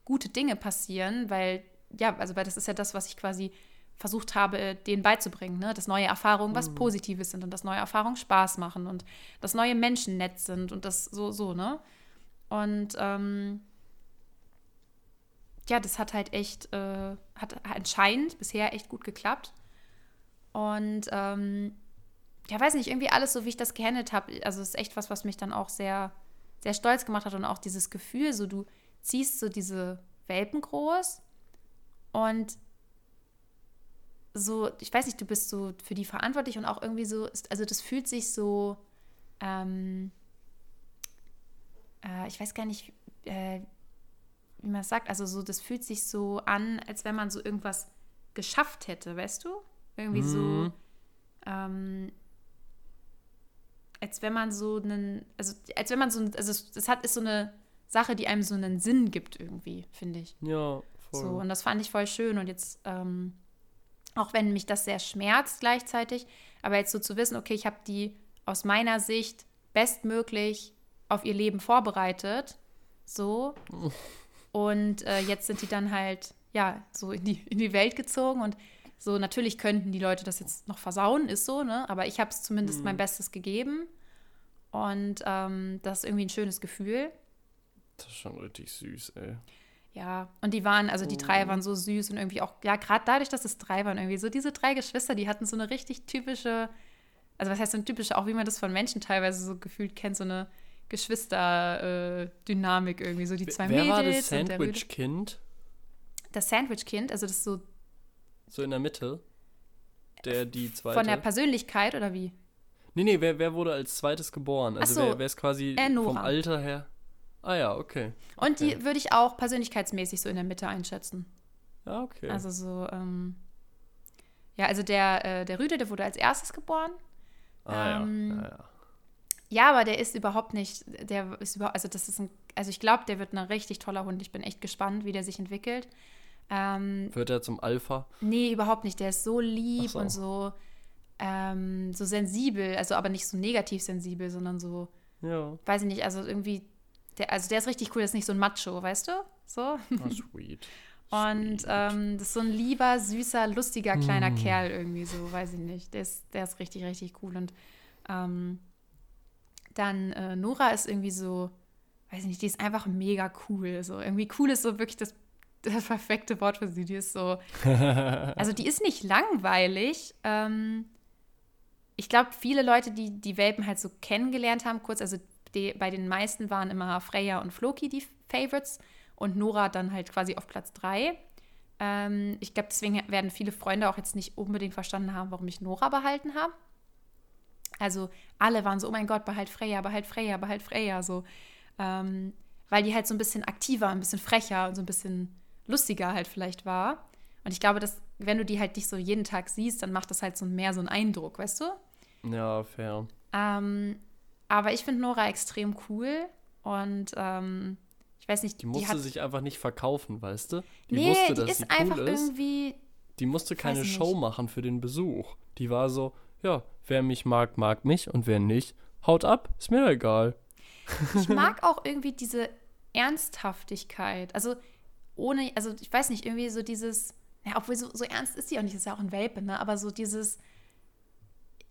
gute Dinge passieren, weil ja, also weil das ist ja das, was ich quasi versucht habe, denen beizubringen, ne? dass neue Erfahrungen was mhm. Positives sind und dass neue Erfahrungen Spaß machen und dass neue Menschen nett sind und das so, so, ne? Und ähm, ja, das hat halt echt, äh, hat anscheinend bisher echt gut geklappt. Und ähm, ja, weiß nicht, irgendwie alles so, wie ich das gehandelt habe. Also es ist echt was, was mich dann auch sehr, sehr stolz gemacht hat und auch dieses Gefühl, so du ziehst so diese Welpen groß und so, ich weiß nicht, du bist so für die verantwortlich und auch irgendwie so, also das fühlt sich so, ähm, äh, ich weiß gar nicht, äh, wie man es sagt, also so, das fühlt sich so an, als wenn man so irgendwas geschafft hätte, weißt du? Irgendwie mhm. so, ähm, als wenn man so einen, also als wenn man so, also das hat, ist so eine Sache, die einem so einen Sinn gibt irgendwie, finde ich. Ja, Voll. So, und das fand ich voll schön. Und jetzt, ähm, auch wenn mich das sehr schmerzt gleichzeitig, aber jetzt so zu wissen, okay, ich habe die aus meiner Sicht bestmöglich auf ihr Leben vorbereitet. So. Und äh, jetzt sind die dann halt, ja, so in die, in die Welt gezogen und so, natürlich könnten die Leute das jetzt noch versauen, ist so, ne? Aber ich habe es zumindest mhm. mein Bestes gegeben. Und ähm, das ist irgendwie ein schönes Gefühl. Das ist schon richtig süß, ey. Ja, und die waren, also die drei oh. waren so süß und irgendwie auch, ja, gerade dadurch, dass es drei waren, irgendwie so diese drei Geschwister, die hatten so eine richtig typische, also was heißt so eine typische, auch wie man das von Menschen teilweise so gefühlt kennt, so eine Geschwister-Dynamik äh, irgendwie, so die zwei Wer Mädels. Wer war das Sandwich-Kind? Das Sandwich-Kind, also das so. So in der Mitte? Der, die zweite. Von der Persönlichkeit oder wie? Nee, nee, wer, wer wurde als zweites geboren? Also so, wer, wer ist quasi äh, vom Alter her? Ah ja, okay. Und okay. die würde ich auch persönlichkeitsmäßig so in der Mitte einschätzen. Ja, okay. Also so, ähm, ja, also der, äh, der Rüde, der wurde als erstes geboren. Ah ähm, ja, ja, ja. Ja, aber der ist überhaupt nicht, der ist überhaupt, also das ist ein, also ich glaube, der wird ein richtig toller Hund. Ich bin echt gespannt, wie der sich entwickelt. Ähm, wird er zum Alpha? Nee, überhaupt nicht. Der ist so lieb so. und so, ähm, so sensibel, also aber nicht so negativ sensibel, sondern so, ja. weiß ich nicht, also irgendwie der, also der ist richtig cool, der ist nicht so ein Macho, weißt du? So. Oh, sweet. Und ähm, das ist so ein lieber, süßer, lustiger kleiner mm. Kerl irgendwie so, weiß ich nicht. Der ist, der ist richtig, richtig cool. Und ähm, Dann äh, Nora ist irgendwie so, weiß ich nicht, die ist einfach mega cool. So irgendwie cool ist so wirklich das, das perfekte Wort für sie. Die ist so, also die ist nicht langweilig. Ähm, ich glaube, viele Leute, die die Welpen halt so kennengelernt haben, kurz, also die, bei den meisten waren immer Freya und Floki die Favorites und Nora dann halt quasi auf Platz 3. Ähm, ich glaube, deswegen werden viele Freunde auch jetzt nicht unbedingt verstanden haben, warum ich Nora behalten habe. Also alle waren so, oh mein Gott, behalt Freya, behalt Freya, behalt Freya, so. Ähm, weil die halt so ein bisschen aktiver, ein bisschen frecher und so ein bisschen lustiger halt vielleicht war. Und ich glaube, dass, wenn du die halt nicht so jeden Tag siehst, dann macht das halt so mehr so einen Eindruck, weißt du? Ja, fair. Ähm, aber ich finde Nora extrem cool und ähm, ich weiß nicht, die musste die hat, sich einfach nicht verkaufen, weißt du? Die nee, wusste, die dass ist sie einfach cool ist. irgendwie. Die musste keine Show machen für den Besuch. Die war so, ja, wer mich mag, mag mich und wer nicht, haut ab, ist mir egal. Ich mag auch irgendwie diese Ernsthaftigkeit. Also ohne, also ich weiß nicht, irgendwie so dieses, ja, obwohl so, so ernst ist sie auch nicht, ist ja auch ein Welpe, ne? Aber so dieses,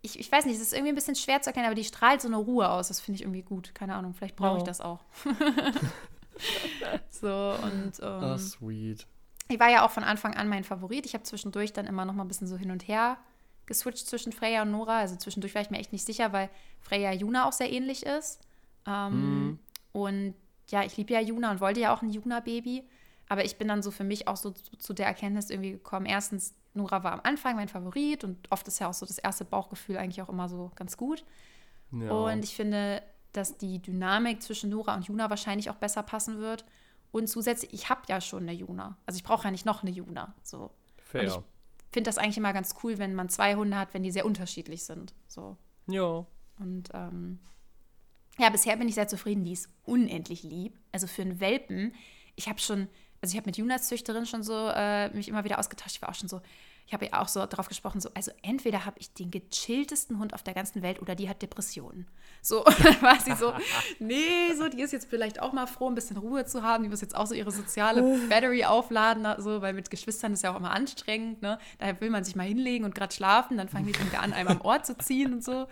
ich, ich weiß nicht, es ist irgendwie ein bisschen schwer zu erkennen, aber die strahlt so eine Ruhe aus. Das finde ich irgendwie gut. Keine Ahnung, vielleicht brauche ich das auch. so und. Ähm, oh, sweet. Ich war ja auch von Anfang an mein Favorit. Ich habe zwischendurch dann immer noch mal ein bisschen so hin und her geswitcht zwischen Freya und Nora. Also zwischendurch war ich mir echt nicht sicher, weil Freya Juna auch sehr ähnlich ist. Ähm, mm. Und ja, ich liebe ja Juna und wollte ja auch ein Juna-Baby. Aber ich bin dann so für mich auch so zu, zu der Erkenntnis irgendwie gekommen. Erstens, Nora war am Anfang mein Favorit und oft ist ja auch so das erste Bauchgefühl eigentlich auch immer so ganz gut. Ja. Und ich finde, dass die Dynamik zwischen Nora und Juna wahrscheinlich auch besser passen wird. Und zusätzlich, ich habe ja schon eine Juna. Also ich brauche ja nicht noch eine Juna. So. Fair. Und ich finde das eigentlich immer ganz cool, wenn man zwei Hunde hat, wenn die sehr unterschiedlich sind. So. Ja. Und ähm, ja, bisher bin ich sehr zufrieden. Die ist unendlich lieb. Also für einen Welpen, ich habe schon, also ich habe mit Junas Züchterin schon so äh, mich immer wieder ausgetauscht. Ich war auch schon so, ich habe ja auch so darauf gesprochen, so, also entweder habe ich den gechilltesten Hund auf der ganzen Welt oder die hat Depressionen. So, dann war sie so, nee, so, die ist jetzt vielleicht auch mal froh, ein bisschen Ruhe zu haben. Die muss jetzt auch so ihre soziale Battery aufladen, so, weil mit Geschwistern ist ja auch immer anstrengend, ne? Daher will man sich mal hinlegen und gerade schlafen, dann fangen die wieder an, einem am Ohr zu ziehen und so.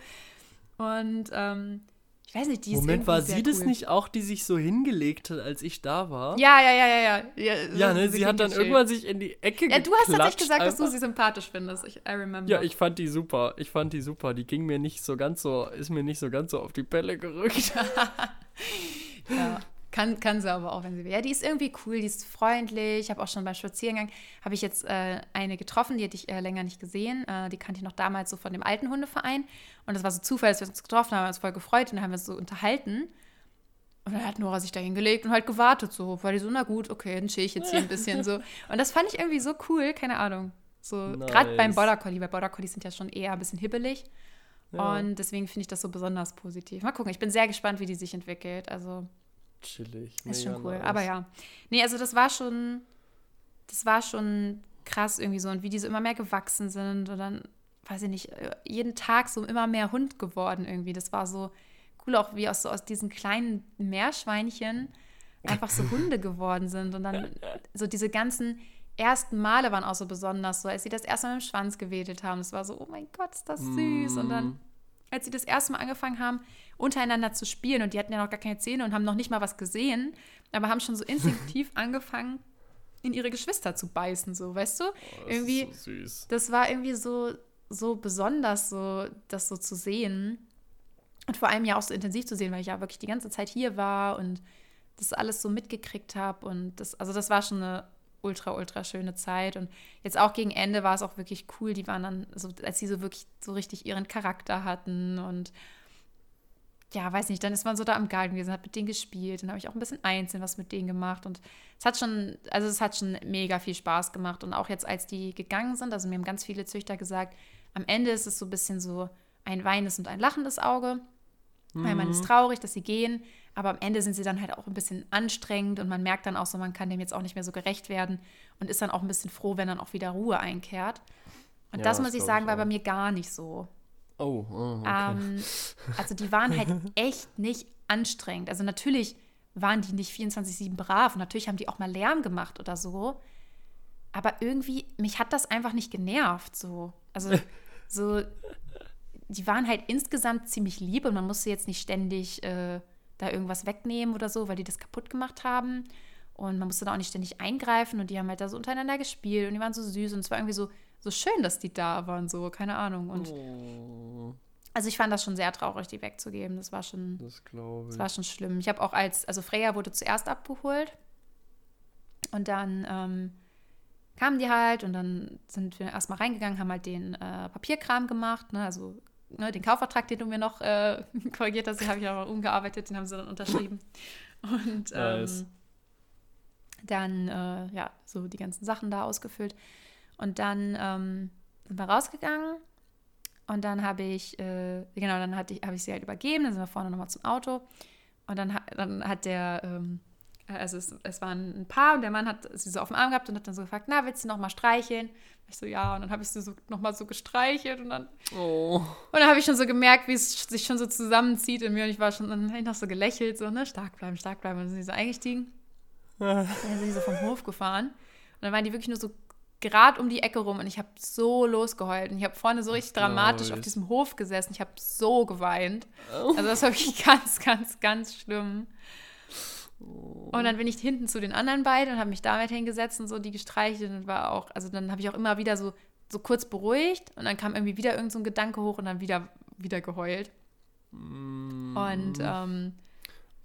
Und ähm, ich weiß nicht, die ist Moment, war sie cool. das nicht auch, die sich so hingelegt hat, als ich da war? Ja, ja, ja, ja, ja. Ja, ja ne, sie hat dann irgendwann sich in die Ecke Ja, du hast tatsächlich gesagt, einfach. dass du sie sympathisch findest. Ich, I remember. Ja, ich fand die super. Ich fand die super. Die ging mir nicht so ganz so, ist mir nicht so ganz so auf die Pelle gerückt. ja. Kann, kann sie aber auch, wenn sie will. Ja, die ist irgendwie cool, die ist freundlich. Ich habe auch schon beim Spaziergang, habe ich jetzt äh, eine getroffen, die hatte ich äh, länger nicht gesehen. Äh, die kannte ich noch damals so von dem alten Hundeverein. Und das war so Zufall, dass wir uns getroffen haben, haben uns voll gefreut und dann haben wir uns so unterhalten. Und dann hat Nora sich da hingelegt und halt gewartet so. War die so, na gut, okay, dann chill ich jetzt hier ein bisschen so. Und das fand ich irgendwie so cool, keine Ahnung. So, nice. gerade beim Border Collie, weil Border Collies sind ja schon eher ein bisschen hibbelig. Ja. Und deswegen finde ich das so besonders positiv. Mal gucken, ich bin sehr gespannt, wie die sich entwickelt. Also Chillig. Ist schon cool. Nice. Aber ja. Nee, also das war schon, das war schon krass irgendwie so. Und wie die so immer mehr gewachsen sind und dann, weiß ich nicht, jeden Tag so immer mehr Hund geworden irgendwie. Das war so cool, auch wie aus, so aus diesen kleinen Meerschweinchen einfach so Hunde geworden sind. Und dann so diese ganzen ersten Male waren auch so besonders, so als sie das erste Mal mit dem Schwanz gewedelt haben. Das war so, oh mein Gott, ist das süß. Mm. Und dann, mm. Als sie das erste Mal angefangen haben, untereinander zu spielen und die hatten ja noch gar keine Zähne und haben noch nicht mal was gesehen, aber haben schon so instinktiv angefangen, in ihre Geschwister zu beißen, so, weißt du? Oh, das irgendwie, ist so süß. Das war irgendwie so, so besonders, so, das so zu sehen. Und vor allem ja auch so intensiv zu sehen, weil ich ja wirklich die ganze Zeit hier war und das alles so mitgekriegt habe. Und das, also das war schon eine ultra, ultra schöne Zeit. Und jetzt auch gegen Ende war es auch wirklich cool. Die waren dann so, als sie so wirklich so richtig ihren Charakter hatten und ja, weiß nicht, dann ist man so da am Garten gewesen, hat mit denen gespielt. Dann habe ich auch ein bisschen einzeln was mit denen gemacht. Und es hat schon, also es hat schon mega viel Spaß gemacht. Und auch jetzt, als die gegangen sind, also mir haben ganz viele Züchter gesagt, am Ende ist es so ein bisschen so ein weinendes und ein lachendes Auge. Mhm. Weil man ist traurig, dass sie gehen. Aber am Ende sind sie dann halt auch ein bisschen anstrengend und man merkt dann auch so, man kann dem jetzt auch nicht mehr so gerecht werden und ist dann auch ein bisschen froh, wenn dann auch wieder Ruhe einkehrt. Und ja, das muss ich sagen, war bei mir gar nicht so. Oh, oh okay. ähm, also die waren halt echt nicht anstrengend. Also natürlich waren die nicht 24-7 brav und natürlich haben die auch mal Lärm gemacht oder so. Aber irgendwie, mich hat das einfach nicht genervt. So. Also, so, die waren halt insgesamt ziemlich lieb und man musste jetzt nicht ständig äh, da irgendwas wegnehmen oder so, weil die das kaputt gemacht haben. Und man musste da auch nicht ständig eingreifen und die haben halt da so untereinander gespielt und die waren so süß und es war irgendwie so, so schön, dass die da waren, so, keine Ahnung. Und Oh, also ich fand das schon sehr traurig, die wegzugeben. Das war schon, das glaube das ich. war schon schlimm. Ich habe auch als, also Freya wurde zuerst abgeholt und dann ähm, kamen die halt und dann sind wir erstmal reingegangen, haben halt den äh, Papierkram gemacht, ne, also ne, den Kaufvertrag, den du mir noch äh, korrigiert hast, den habe ich aber umgearbeitet, den haben sie dann unterschrieben. Und ähm, Nice. dann, äh, ja, so die ganzen Sachen da ausgefüllt. Und dann ähm, sind wir rausgegangen und dann habe ich, äh, genau, dann hatte ich, habe ich sie halt übergeben, dann sind wir vorne nochmal zum Auto und dann, dann hat der, ähm, also es, es waren ein Paar und der Mann hat sie so auf dem Arm gehabt und hat dann so gefragt, na, willst du noch mal streicheln? Ich so, ja, und dann habe ich sie so noch mal so gestreichelt und dann, Oh. und dann habe ich schon so gemerkt, wie es sich schon so zusammenzieht in mir und ich war schon, dann habe ich noch so gelächelt, so, ne, stark bleiben, stark bleiben und dann sind sie so eingestiegen dann sind die so vom Hof gefahren. Und dann waren die wirklich nur so gerade um die Ecke rum und ich habe so losgeheult. Und ich habe vorne so richtig dramatisch ich. auf diesem Hof gesessen. Ich habe so geweint. Oh. Also das war wirklich ganz, ganz, ganz schlimm. Und dann bin ich hinten zu den anderen beiden und habe mich damit hingesetzt und so die gestreichelt und war auch, also dann habe ich auch immer wieder so, so kurz beruhigt und dann kam irgendwie wieder irgend so ein Gedanke hoch und dann wieder, wieder geheult. Und ähm,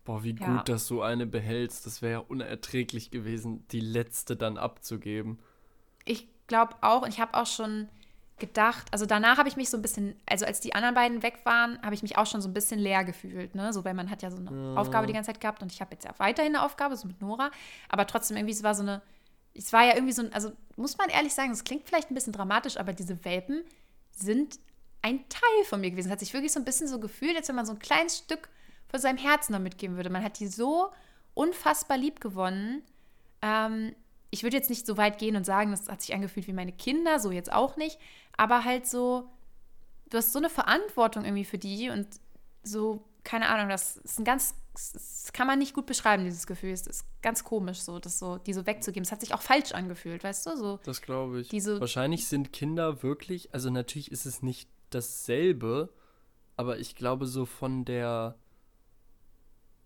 Boah, wie Ja. gut, dass du eine behältst. Das wäre ja unerträglich gewesen, die letzte dann abzugeben. ich glaube auch, und ich habe auch schon gedacht, also danach habe ich mich so ein bisschen, also als die anderen beiden weg waren, habe ich mich auch schon so ein bisschen leer gefühlt, ne? So, weil man hat ja so eine Aufgabe die ganze Zeit gehabt und ich habe jetzt ja weiterhin eine Aufgabe, so mit Nora, aber trotzdem irgendwie, es war so eine, es war ja irgendwie so ein, also muss man ehrlich sagen, es klingt vielleicht ein bisschen dramatisch, aber diese Welpen sind ein Teil von mir gewesen. Es hat sich wirklich so ein bisschen so gefühlt, als wenn man so ein kleines Stück von seinem Herzen da mitgeben würde. Man hat die so unfassbar lieb gewonnen. Ähm, ich würde jetzt nicht so weit gehen und sagen, das hat sich angefühlt wie meine Kinder, so jetzt auch nicht, aber halt so, du hast so eine Verantwortung irgendwie für die und so, keine Ahnung, das ist ein ganz, das kann man nicht gut beschreiben, dieses Gefühl. Es ist ganz komisch, so, das so, die so wegzugeben. Es hat sich auch falsch angefühlt, weißt du? So, Das glaube ich. Diese- Wahrscheinlich sind Kinder wirklich, also natürlich ist es nicht dasselbe, aber ich glaube so von der,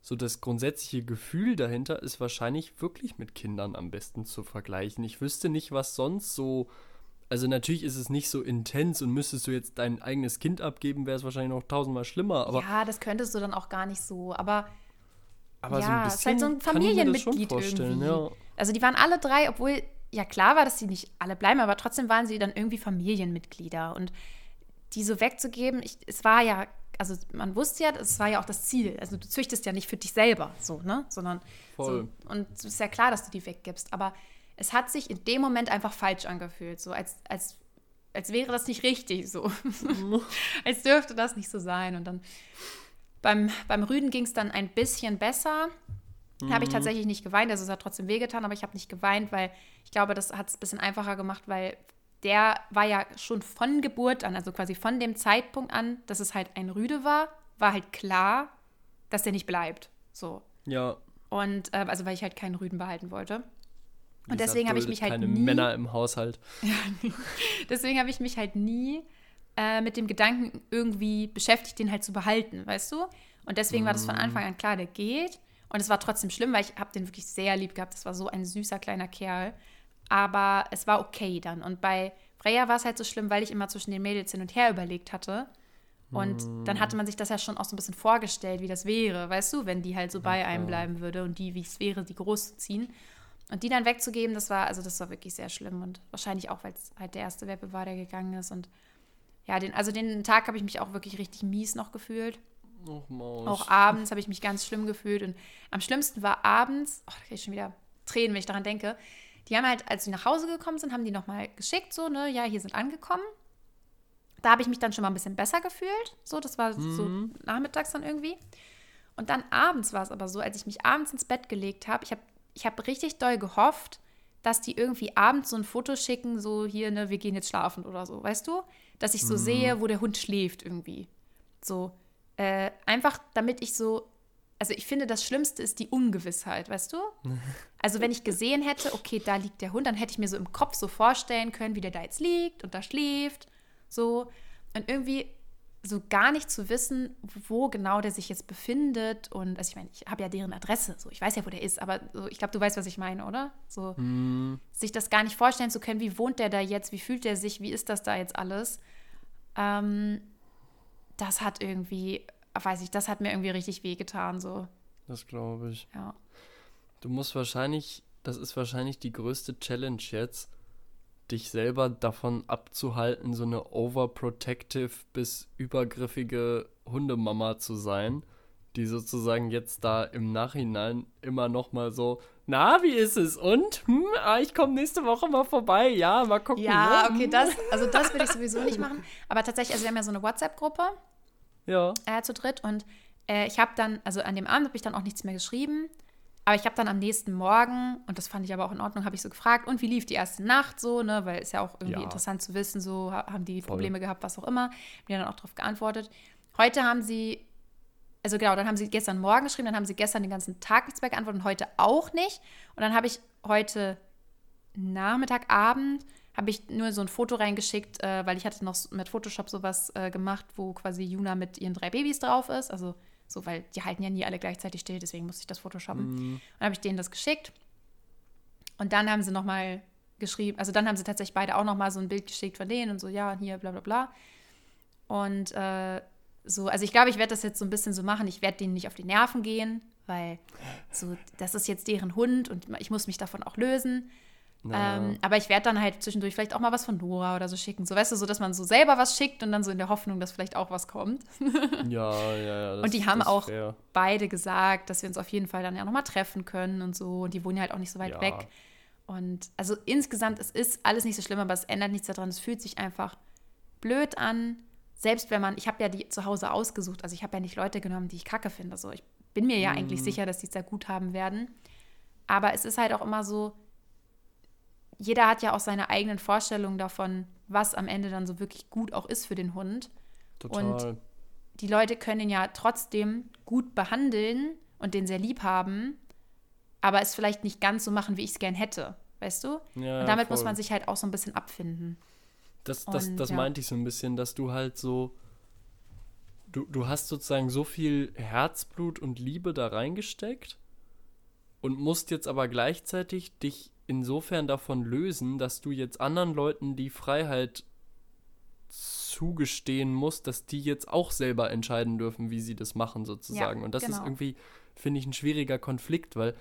so das grundsätzliche Gefühl dahinter ist wahrscheinlich wirklich mit Kindern am besten zu vergleichen. Ich wüsste nicht, was sonst so, also natürlich ist es nicht so intens und müsstest du jetzt dein eigenes Kind abgeben, wäre es wahrscheinlich noch tausendmal schlimmer, aber, ja, das könntest du dann auch gar nicht so, aber aber so ja, ein es ist bisschen halt so ein Familienmitglied irgendwie. ja. Also die waren alle drei, obwohl ja klar war, dass sie nicht alle bleiben, aber trotzdem waren sie dann irgendwie Familienmitglieder. Und die so wegzugeben, ich, es war ja, also man wusste ja, es war ja auch das Ziel. Also du züchtest ja nicht für dich selber so, ne? Sondern Voll. so. Und es ist ja klar, dass du die weggibst. Aber es hat sich in dem Moment einfach falsch angefühlt. So als, als, als wäre das nicht richtig so. als dürfte das nicht so sein. Und dann beim, beim Rüden ging es dann ein bisschen besser. Da habe ich tatsächlich nicht geweint. Also es hat trotzdem wehgetan, aber ich habe nicht geweint, weil ich glaube, das hat es ein bisschen einfacher gemacht, weil der war ja schon von Geburt an, also quasi von dem Zeitpunkt an, dass es halt ein Rüde war, war halt klar, dass der nicht bleibt. So. Ja. Und äh, also weil ich halt keinen Rüden behalten wollte. Und deswegen habe ich mich halt keine nie, Männer im Haushalt. deswegen habe ich mich halt nie äh, mit dem Gedanken irgendwie beschäftigt, den halt zu behalten, weißt du? Und deswegen war das von Anfang an klar, der geht. Und es war trotzdem schlimm, weil ich habe den wirklich sehr lieb gehabt. Das war so ein süßer kleiner Kerl. Aber es war okay dann. Und bei Freya war es halt so schlimm, weil ich immer zwischen den Mädels hin und her überlegt hatte. Und dann hatte man sich das ja schon auch so ein bisschen vorgestellt, wie das wäre, weißt du, wenn die halt so bei einem bleiben würde und die, wie es wäre, die groß zu ziehen. Und die dann wegzugeben, das war, also das war wirklich sehr schlimm. Und wahrscheinlich auch, weil es halt der erste Welpe war, der gegangen ist. Und ja, den, also den Tag habe ich mich auch wirklich richtig mies noch gefühlt. Och, Maus. Auch abends habe ich mich ganz schlimm gefühlt. Und am schlimmsten war abends, oh, da kriege ich schon wieder Tränen, wenn ich daran denke. Die haben halt, als sie nach Hause gekommen sind, haben die nochmal geschickt, so, ne, ja, hier sind angekommen. Da habe ich mich dann schon mal ein bisschen besser gefühlt. So, das war so nachmittags dann irgendwie. Und dann abends war es aber so, als ich mich abends ins Bett gelegt habe, ich habe ich hab richtig doll gehofft, dass die irgendwie abends so ein Foto schicken, so hier, ne, wir gehen jetzt schlafen oder so, weißt du? Dass ich so sehe, wo der Hund schläft irgendwie. So, äh, einfach damit ich so, also ich finde, das Schlimmste ist die Ungewissheit, weißt du? Also wenn ich gesehen hätte, okay, da liegt der Hund, dann hätte ich mir so im Kopf so vorstellen können, wie der da jetzt liegt und da schläft, so. Und irgendwie so gar nicht zu wissen, wo genau der sich jetzt befindet. Und also ich meine, ich habe ja deren Adresse, so ich weiß ja, wo der ist, aber so, ich glaube, du weißt, was ich meine, oder? So Hm, sich das gar nicht vorstellen zu können, wie wohnt der da jetzt, wie fühlt der sich, wie ist das da jetzt alles. Ähm, das hat irgendwie, weiß ich, das hat mir irgendwie richtig wehgetan, so, das glaube ich. ja. Du musst wahrscheinlich, das ist wahrscheinlich die größte Challenge jetzt, dich selber davon abzuhalten, so eine overprotective bis übergriffige Hundemama zu sein, die sozusagen jetzt da im Nachhinein immer noch mal so, na, wie ist es? Und? Hm, ah, ich komme nächste Woche mal vorbei. Ja, mal gucken. Ja, ne? okay, Hm. das, also das würde ich sowieso nicht machen. Aber tatsächlich, also wir haben ja so eine WhatsApp-Gruppe Ja. äh, zu dritt und äh, ich habe dann, also an dem Abend habe ich dann auch nichts mehr geschrieben. Aber ich habe dann am nächsten Morgen, und das fand ich aber auch in Ordnung, habe ich so gefragt, und wie lief die erste Nacht so, ne? Weil ist ja auch irgendwie Ja. interessant zu wissen, so ha- haben die Voll. Probleme gehabt, was auch immer. Mir dann auch darauf geantwortet. Heute haben sie, also genau, dann haben sie gestern Morgen geschrieben, dann haben sie gestern den ganzen Tag nichts mehr geantwortet und heute auch nicht. Und dann habe ich heute Nachmittag, Abend, habe ich nur so ein Foto reingeschickt, äh, weil ich hatte noch mit Photoshop sowas äh, gemacht, wo quasi Juna mit ihren drei Babys drauf ist. Also so, weil die halten ja nie alle gleichzeitig still, deswegen musste ich das photoshoppen. Mhm. Und dann habe ich denen das geschickt. Und dann haben sie nochmal geschrieben, also dann haben sie tatsächlich beide auch nochmal so ein Bild geschickt von denen und so, ja, hier, bla bla bla. Und äh, so, also ich glaube, ich werde das jetzt so ein bisschen so machen. Ich werde denen nicht auf die Nerven gehen, weil so, das ist jetzt deren Hund und ich muss mich davon auch lösen. Ja. Ähm, aber ich werde dann halt zwischendurch vielleicht auch mal was von Nora oder so schicken. So, weißt du, so, dass man so selber was schickt und dann so in der Hoffnung, dass vielleicht auch was kommt. ja, ja, ja. Das, Und die haben auch fair. beide gesagt, dass wir uns auf jeden Fall dann ja nochmal treffen können und so. Und die wohnen ja halt auch nicht so weit Ja. weg. Und also insgesamt, es ist alles nicht so schlimm, aber es ändert nichts daran. Es fühlt sich einfach blöd an. Selbst wenn man, ich habe ja die zu Hause ausgesucht, also ich habe ja nicht Leute genommen, die ich kacke finde. So, ich bin mir ja eigentlich sicher, dass die es sehr gut haben werden. Aber es ist halt auch immer so, jeder hat ja auch seine eigenen Vorstellungen davon, was am Ende dann so wirklich gut auch ist für den Hund Total. die Leute können ihn ja trotzdem gut behandeln und den sehr lieb haben, aber es vielleicht nicht ganz so machen, wie ich es gern hätte, weißt du? ja, und damit muss voll. man sich halt auch so ein bisschen abfinden. Das, das, Und, das ja. meinte ich so ein bisschen, dass du halt so. Du, du hast sozusagen so viel Herzblut und Liebe da reingesteckt und musst jetzt aber gleichzeitig dich insofern davon lösen, dass du jetzt anderen Leuten die Freiheit zugestehen musst, dass die jetzt auch selber entscheiden dürfen, wie sie das machen, sozusagen. und das ist genau. irgendwie, finde ich, ein schwieriger Konflikt, weil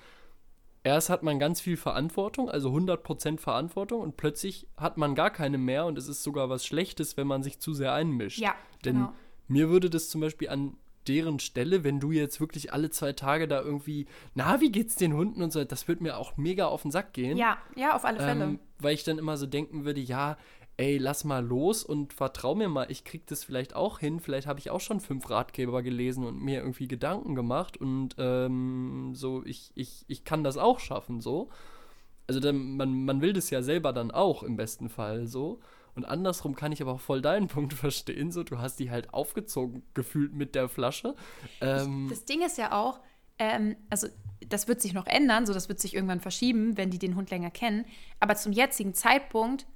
erst hat man ganz viel Verantwortung, also 100% Verantwortung und plötzlich hat man gar keine mehr und es ist sogar was Schlechtes, wenn man sich zu sehr einmischt. Ja, Denn genau. mir würde das zum Beispiel an deren Stelle, wenn du jetzt wirklich alle zwei Tage da irgendwie, na, wie geht's den Hunden und so, das würde mir auch mega auf den Sack gehen. Ja, ja, auf alle Fälle. Ähm, weil ich dann immer so denken würde, ja, ey, lass mal los und vertrau mir mal, ich krieg das vielleicht auch hin. Vielleicht habe ich auch schon fünf Ratgeber gelesen und mir irgendwie Gedanken gemacht und ähm, so, ich, ich, ich kann das auch schaffen, so. Also dann, man, man will das ja selber dann auch im besten Fall so. Und andersrum kann ich aber auch voll deinen Punkt verstehen. So, du hast die halt aufgezogen gefühlt mit der Flasche. Ähm, Das Ding ist ja auch, ähm, also das wird sich noch ändern, so das wird sich irgendwann verschieben, wenn die den Hund länger kennen. Aber zum jetzigen Zeitpunkt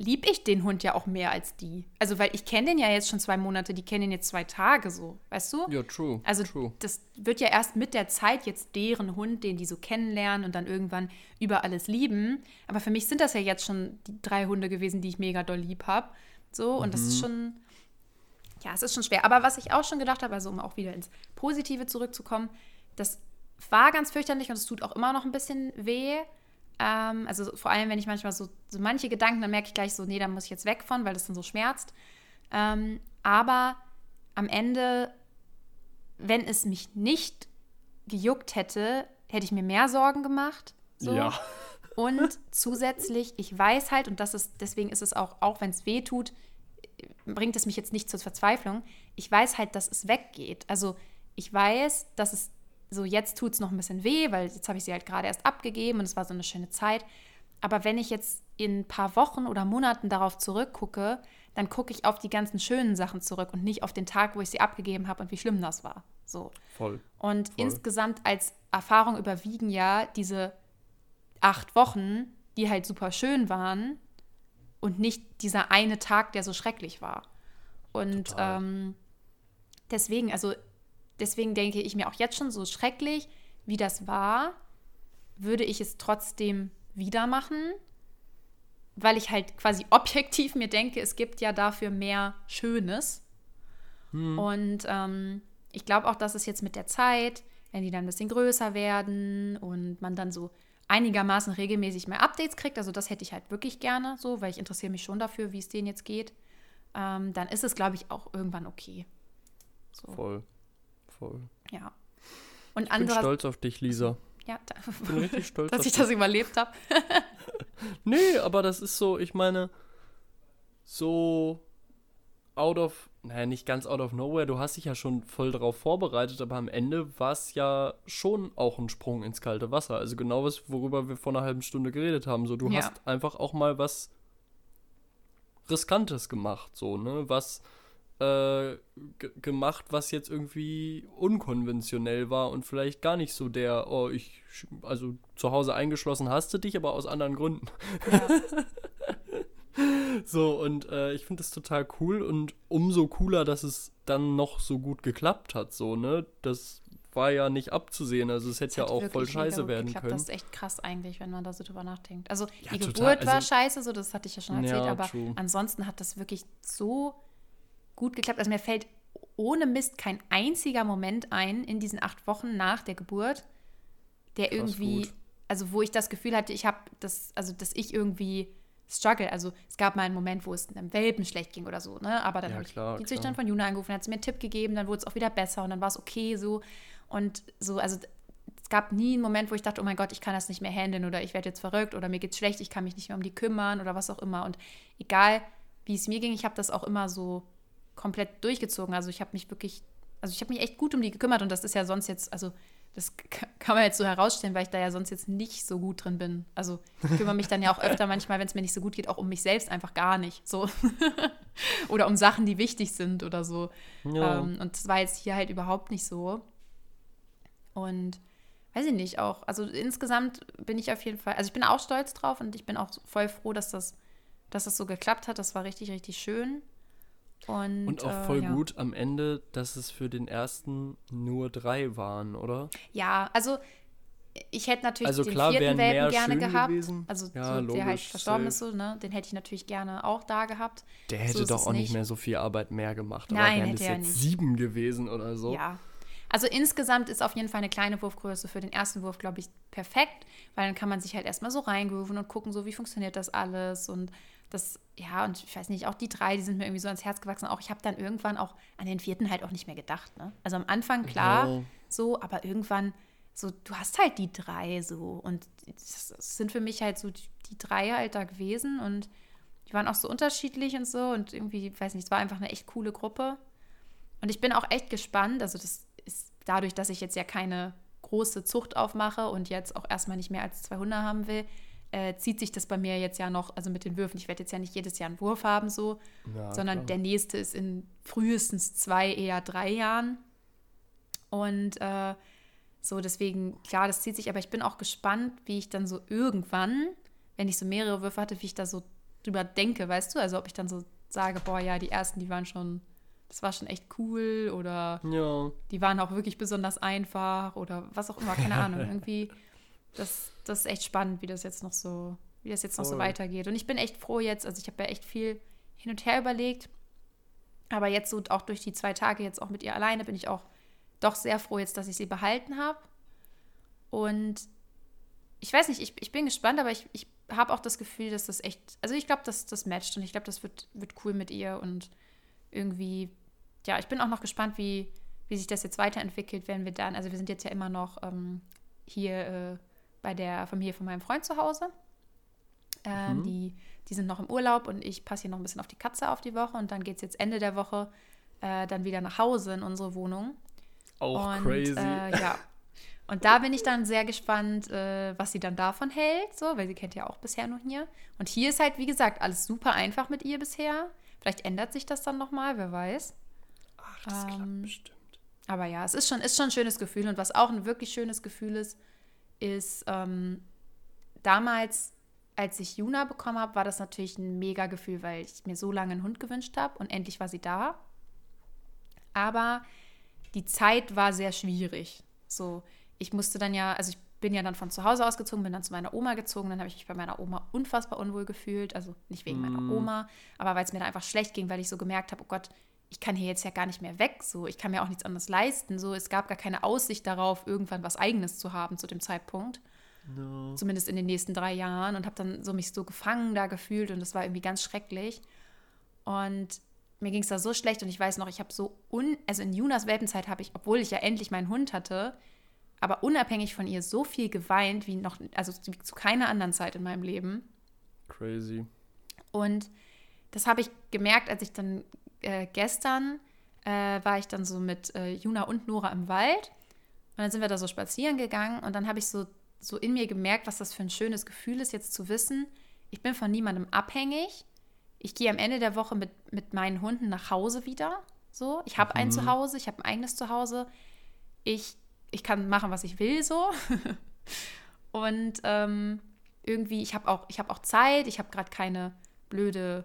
lieb ich den Hund ja auch mehr als die. Also weil ich kenne den ja jetzt schon zwei Monate, die kennen den jetzt zwei Tage so, weißt du? ja, true. Also true. das wird ja erst mit der Zeit jetzt deren Hund, den die so kennenlernen und dann irgendwann über alles lieben. Aber für mich sind das ja jetzt schon die drei Hunde gewesen, die ich mega doll lieb habe. So, und das ist schon, ja, es ist schon schwer. Aber was ich auch schon gedacht habe, also um auch wieder ins Positive zurückzukommen, das war ganz fürchterlich und es tut auch immer noch ein bisschen weh. Ähm, also vor allem, wenn ich manchmal so, so manche Gedanken, dann merke ich gleich so, nee, da muss ich jetzt weg von, weil das dann so schmerzt. Ähm, aber am Ende, wenn es mich nicht gejuckt hätte, hätte ich mir mehr Sorgen gemacht. So. Ja. Und zusätzlich, ich weiß halt, und das ist, deswegen ist es auch, auch wenn es weh tut, bringt es mich jetzt nicht zur Verzweiflung. Ich weiß halt, dass es weggeht. Also ich weiß, dass es so jetzt tut es noch ein bisschen weh, weil jetzt habe ich sie halt gerade erst abgegeben und es war so eine schöne Zeit. Aber wenn ich jetzt in ein paar Wochen oder Monaten darauf zurückgucke, dann gucke ich auf die ganzen schönen Sachen zurück und nicht auf den Tag, wo ich sie abgegeben habe und wie schlimm das war. So. Voll. Und Voll. insgesamt als Erfahrung überwiegen ja diese acht Wochen, die halt super schön waren und nicht dieser eine Tag, der so schrecklich war. Und ähm, deswegen, also deswegen denke ich mir auch jetzt schon so schrecklich, wie das war, würde ich es trotzdem wieder machen, weil ich halt quasi objektiv mir denke, es gibt ja dafür mehr Schönes. Hm. Und ähm, ich glaube auch, dass es jetzt mit der Zeit, wenn die dann ein bisschen größer werden und man dann so einigermaßen regelmäßig mehr Updates kriegt, also das hätte ich halt wirklich gerne so, weil ich interessiere mich schon dafür, wie es denen jetzt geht, ähm, dann ist es, glaube ich, auch irgendwann okay. So. Voll. Voll. Ja. Und ich bin stolz auf dich, Lisa. Ja, da, ich bin richtig stolz, dass ich das überlebt habe. nee, aber das ist so, ich meine, so out of, naja, nicht ganz out of nowhere, du hast dich ja schon voll darauf vorbereitet, aber am Ende war es ja schon auch ein Sprung ins kalte Wasser. Also genau was, worüber wir vor einer halben Stunde geredet haben. So, du ja. hast einfach auch mal was Riskantes gemacht, so, ne? Was äh, gemacht, was jetzt irgendwie unkonventionell war und vielleicht gar nicht so der, oh, ich, also zu Hause eingeschlossen hast du dich, aber aus anderen Gründen. Ja. so, und äh, ich finde das total cool und umso cooler, dass es dann noch so gut geklappt hat, so, ne? Das war ja nicht abzusehen. Also es hätte ja auch voll scheiße werden geklappt. können. Das ist echt krass eigentlich, wenn man da so drüber nachdenkt. Also ja, die total. Geburt war also, scheiße, so das hatte ich ja schon erzählt, ja, aber true. ansonsten hat das wirklich so gut geklappt. Also mir fällt ohne Mist kein einziger Moment ein in diesen acht Wochen nach der Geburt, der Krass irgendwie, gut. also wo ich das Gefühl hatte, ich habe das, also dass ich irgendwie struggle. Also es gab mal einen Moment, wo es einem Welpen schlecht ging oder so, ne? Aber dann ja, habe ich die Züchterin von Juna angerufen, hat sie mir einen Tipp gegeben, dann wurde es auch wieder besser und dann war es okay so. Und so, also es gab nie einen Moment, wo ich dachte, oh mein Gott, ich kann das nicht mehr handeln oder ich werde jetzt verrückt oder mir geht's schlecht, ich kann mich nicht mehr um die kümmern oder was auch immer. Und egal, wie es mir ging, ich habe das auch immer so komplett durchgezogen. Also ich habe mich wirklich, also ich habe mich echt gut um die gekümmert und das ist ja sonst jetzt, also das kann man jetzt so herausstellen, weil ich da ja sonst jetzt nicht so gut drin bin. Also ich kümmere mich dann ja auch öfter manchmal, wenn es mir nicht so gut geht, auch um mich selbst einfach gar nicht. So. oder um Sachen, die wichtig sind oder so. Ja. Ähm, und das war jetzt hier halt überhaupt nicht so. Und weiß ich nicht, auch, also insgesamt bin ich auf jeden Fall, also ich bin auch stolz drauf und ich bin auch voll froh, dass das, dass das so geklappt hat. Das war richtig, richtig schön. Und, und auch voll äh, ja. gut am Ende, dass es für den ersten nur drei waren, oder? Ja, also ich hätte natürlich also den klar, vierten Welpen gerne gehabt. Gewesen. Also ja, so, logisch, der halt verstorben safe. ist, so, ne? Den hätte ich natürlich gerne auch da gehabt. Der hätte so doch auch nicht mehr so viel Arbeit mehr gemacht. Nein, aber wären es jetzt nicht. sieben gewesen oder so. Ja. Also insgesamt ist auf jeden Fall eine kleine Wurfgröße für den ersten Wurf, glaube ich, perfekt, weil dann kann man sich halt erstmal so reingrooven und gucken, so wie funktioniert das alles und das, ja, und ich weiß nicht, auch die drei, die sind mir irgendwie so ans Herz gewachsen. Auch ich habe dann irgendwann auch an den vierten halt auch nicht mehr gedacht. Ne? Also am Anfang klar, ja. so, aber irgendwann so, du hast halt die drei so. Und das sind für mich halt so die, die drei halt da gewesen und die waren auch so unterschiedlich und so. Und irgendwie, weiß nicht, es war einfach eine echt coole Gruppe. Und ich bin auch echt gespannt. Also, das ist dadurch, dass ich jetzt ja keine große Zucht aufmache und jetzt auch erstmal nicht mehr als zwei Hunde haben will, äh, zieht sich das bei mir jetzt ja noch, also mit den Würfen, ich werde jetzt ja nicht jedes Jahr einen Wurf haben so, ja, sondern klar. der nächste ist in frühestens zwei, eher drei Jahren. Und äh, so, deswegen, klar, das zieht sich, aber ich bin auch gespannt, wie ich dann so irgendwann, wenn ich so mehrere Würfe hatte, wie ich da so drüber denke, weißt du? Also ob ich dann so sage, boah, ja, die ersten, die waren schon, das war schon echt cool oder ja. die waren auch wirklich besonders einfach oder was auch immer, keine Ahnung. Irgendwie das, das ist echt spannend, wie das jetzt noch so, wie das jetzt noch Voll. so weitergeht. Und ich bin echt froh jetzt, also ich habe ja echt viel hin und her überlegt. Aber jetzt so auch durch die zwei Tage jetzt auch mit ihr alleine bin ich auch doch sehr froh jetzt, dass ich sie behalten habe. Und ich weiß nicht, ich, ich bin gespannt, aber ich, ich habe auch das Gefühl, dass das echt, also ich glaube, dass das matcht und ich glaube, das wird, wird cool mit ihr und irgendwie, ja, ich bin auch noch gespannt, wie, wie sich das jetzt weiterentwickelt, wenn wir dann, also wir sind jetzt ja immer noch ähm, hier äh, bei der Familie von meinem Freund zu Hause. Ähm, mhm. die, die sind noch im Urlaub und ich passe hier noch ein bisschen auf die Katze auf die Woche und dann geht es jetzt Ende der Woche äh, dann wieder nach Hause in unsere Wohnung. Auch und, crazy. Äh, ja. Und da bin ich dann sehr gespannt, äh, was sie dann davon hält, so, weil sie kennt ja auch bisher nur hier. Und hier ist halt, wie gesagt, alles super einfach mit ihr bisher. Vielleicht ändert sich das dann nochmal, wer weiß. Ach, das ähm, klappt bestimmt. Aber ja, es ist schon, ist schon ein schönes Gefühl. Und was auch ein wirklich schönes Gefühl ist, ist ähm, damals, als ich Juna bekommen habe, war das natürlich ein mega Gefühl, weil ich mir so lange einen Hund gewünscht habe und endlich war sie da. Aber die Zeit war sehr schwierig. So, ich musste dann ja, also ich bin ja dann von zu Hause ausgezogen, bin dann zu meiner Oma gezogen, dann habe ich mich bei meiner Oma unfassbar unwohl gefühlt, also nicht wegen meiner Mm. Oma, aber weil es mir da einfach schlecht ging, weil ich so gemerkt habe, oh Gott, ich kann hier jetzt ja gar nicht mehr weg, so, ich kann mir auch nichts anderes leisten, so, es gab gar keine Aussicht darauf, irgendwann was Eigenes zu haben zu dem Zeitpunkt, No. zumindest in den nächsten drei Jahren und habe dann so mich so gefangen da gefühlt und das war irgendwie ganz schrecklich und mir ging es da so schlecht und ich weiß noch, ich habe so, un also in Junas Welpenzeit habe ich, obwohl ich ja endlich meinen Hund hatte, aber unabhängig von ihr so viel geweint wie noch, also wie zu keiner anderen Zeit in meinem Leben. Crazy. Und das habe ich gemerkt, als ich dann äh, gestern äh, war ich dann so mit äh, Juna und Nora im Wald. Und dann sind wir da so spazieren gegangen und dann habe ich so, so in mir gemerkt, was das für ein schönes Gefühl ist, jetzt zu wissen, ich bin von niemandem abhängig. Ich gehe am Ende der Woche mit, mit meinen Hunden nach Hause wieder. So, ich habe ein Mhm. Zuhause, ich habe ein eigenes Zuhause. Ich, ich kann machen, was ich will, so. und ähm, irgendwie, ich habe auch, ich habe auch Zeit, ich habe gerade keine blöde,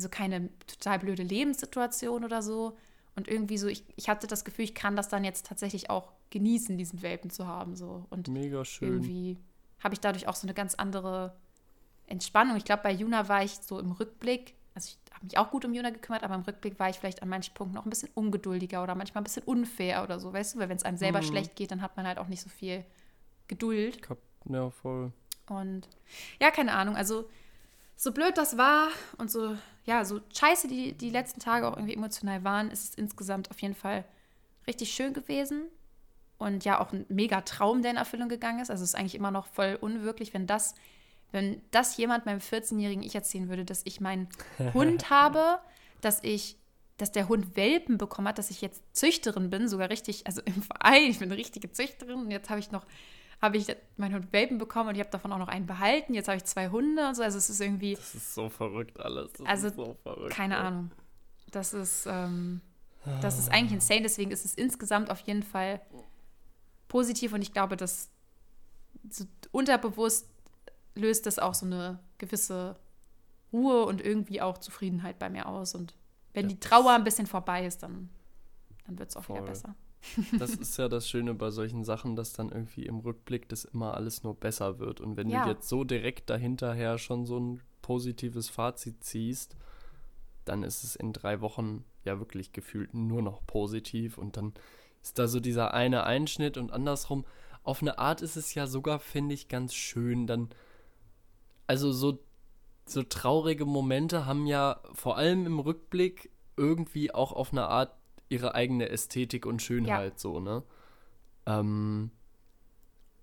also keine total blöde Lebenssituation oder so. Und irgendwie so, ich, ich hatte das Gefühl, ich kann das dann jetzt tatsächlich auch genießen, diesen Welpen zu haben. So. Und Mega schön. irgendwie habe ich dadurch auch so eine ganz andere Entspannung. Ich glaube, bei Juna war ich so im Rückblick, also ich habe mich auch gut um Juna gekümmert, aber im Rückblick war ich vielleicht an manchen Punkten auch ein bisschen ungeduldiger oder manchmal ein bisschen unfair oder so, weißt du? Weil wenn es einem selber Mhm. schlecht geht, dann hat man halt auch nicht so viel Geduld. Kap ja, voll. Und ja, keine Ahnung. Also, so blöd das war und so, ja, so scheiße die, die letzten Tage auch irgendwie emotional waren, ist es insgesamt auf jeden Fall richtig schön gewesen. Und ja, auch ein mega Traum, der in Erfüllung gegangen ist. Also, es ist eigentlich immer noch voll unwirklich, wenn das, wenn das jemand meinem 14-jährigen Ich erzählen würde, dass ich meinen Hund habe, dass ich dass der Hund Welpen bekommen hat, dass ich jetzt Züchterin bin, sogar richtig, also im Verein, ich bin eine richtige Züchterin und jetzt habe ich noch habe ich meinen Hund Welpen bekommen und ich habe davon auch noch einen behalten. Jetzt habe ich zwei Hunde und so. Also es ist irgendwie, Das ist so verrückt alles. Das Also, so verrückt. keine ey. Ahnung. Das ist, ähm, das ist eigentlich insane. Deswegen ist es insgesamt auf jeden Fall positiv und ich glaube, dass so unterbewusst löst das auch so eine gewisse Ruhe und irgendwie auch Zufriedenheit bei mir aus. Und wenn Ja. die Trauer ein bisschen vorbei ist, dann, dann wird es auch wieder Voll. besser. Das ist ja das Schöne bei solchen Sachen, dass dann irgendwie im Rückblick das immer alles nur besser wird. Und wenn Ja. du jetzt so direkt dahinterher schon so ein positives Fazit ziehst, dann ist es in drei Wochen ja wirklich gefühlt nur noch positiv. Und dann ist da so dieser eine Einschnitt und andersrum. Auf eine Art ist es ja sogar, finde ich, ganz schön. Dann, also so, so traurige Momente haben ja vor allem im Rückblick irgendwie auch auf eine Art ihre eigene Ästhetik und Schönheit so, ne? Ähm,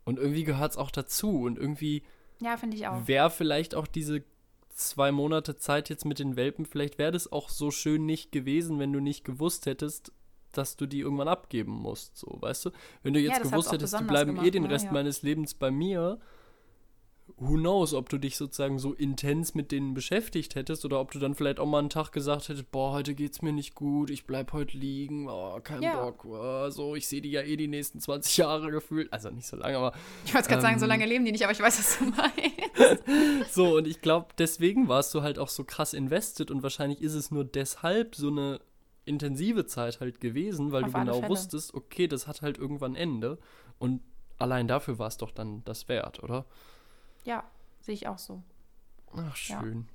und irgendwie gehört es auch dazu und irgendwie Ja, finde ich auch. wäre vielleicht auch diese zwei Monate Zeit jetzt mit den Welpen, vielleicht wäre das auch so schön nicht gewesen, wenn du nicht gewusst hättest, dass du die irgendwann abgeben musst, so, weißt du? Wenn du Ja, jetzt hat's gewusst hättest, die bleiben eh gemacht, den ne? Rest Ja. meines Lebens bei mir, who knows, ob du dich sozusagen so intens mit denen beschäftigt hättest oder ob du dann vielleicht auch mal einen Tag gesagt hättest, boah, heute geht's mir nicht gut, ich bleib heute liegen, oh, kein Ja. Bock, oh, so, ich sehe die ja eh die nächsten 20 Jahre gefühlt, also nicht so lange, aber Ich wollte gerade sagen, so Ähm, lange leben die nicht, aber ich weiß, was du meinst. so, und ich glaube, deswegen warst du halt auch so krass invested und wahrscheinlich ist es nur deshalb so eine intensive Zeit halt gewesen, weil Auf du genau Fälle. wusstest, okay, das hat halt irgendwann Ende und allein dafür war es doch dann das wert, oder? Ja, sehe ich auch so. Ach, Ja. schön,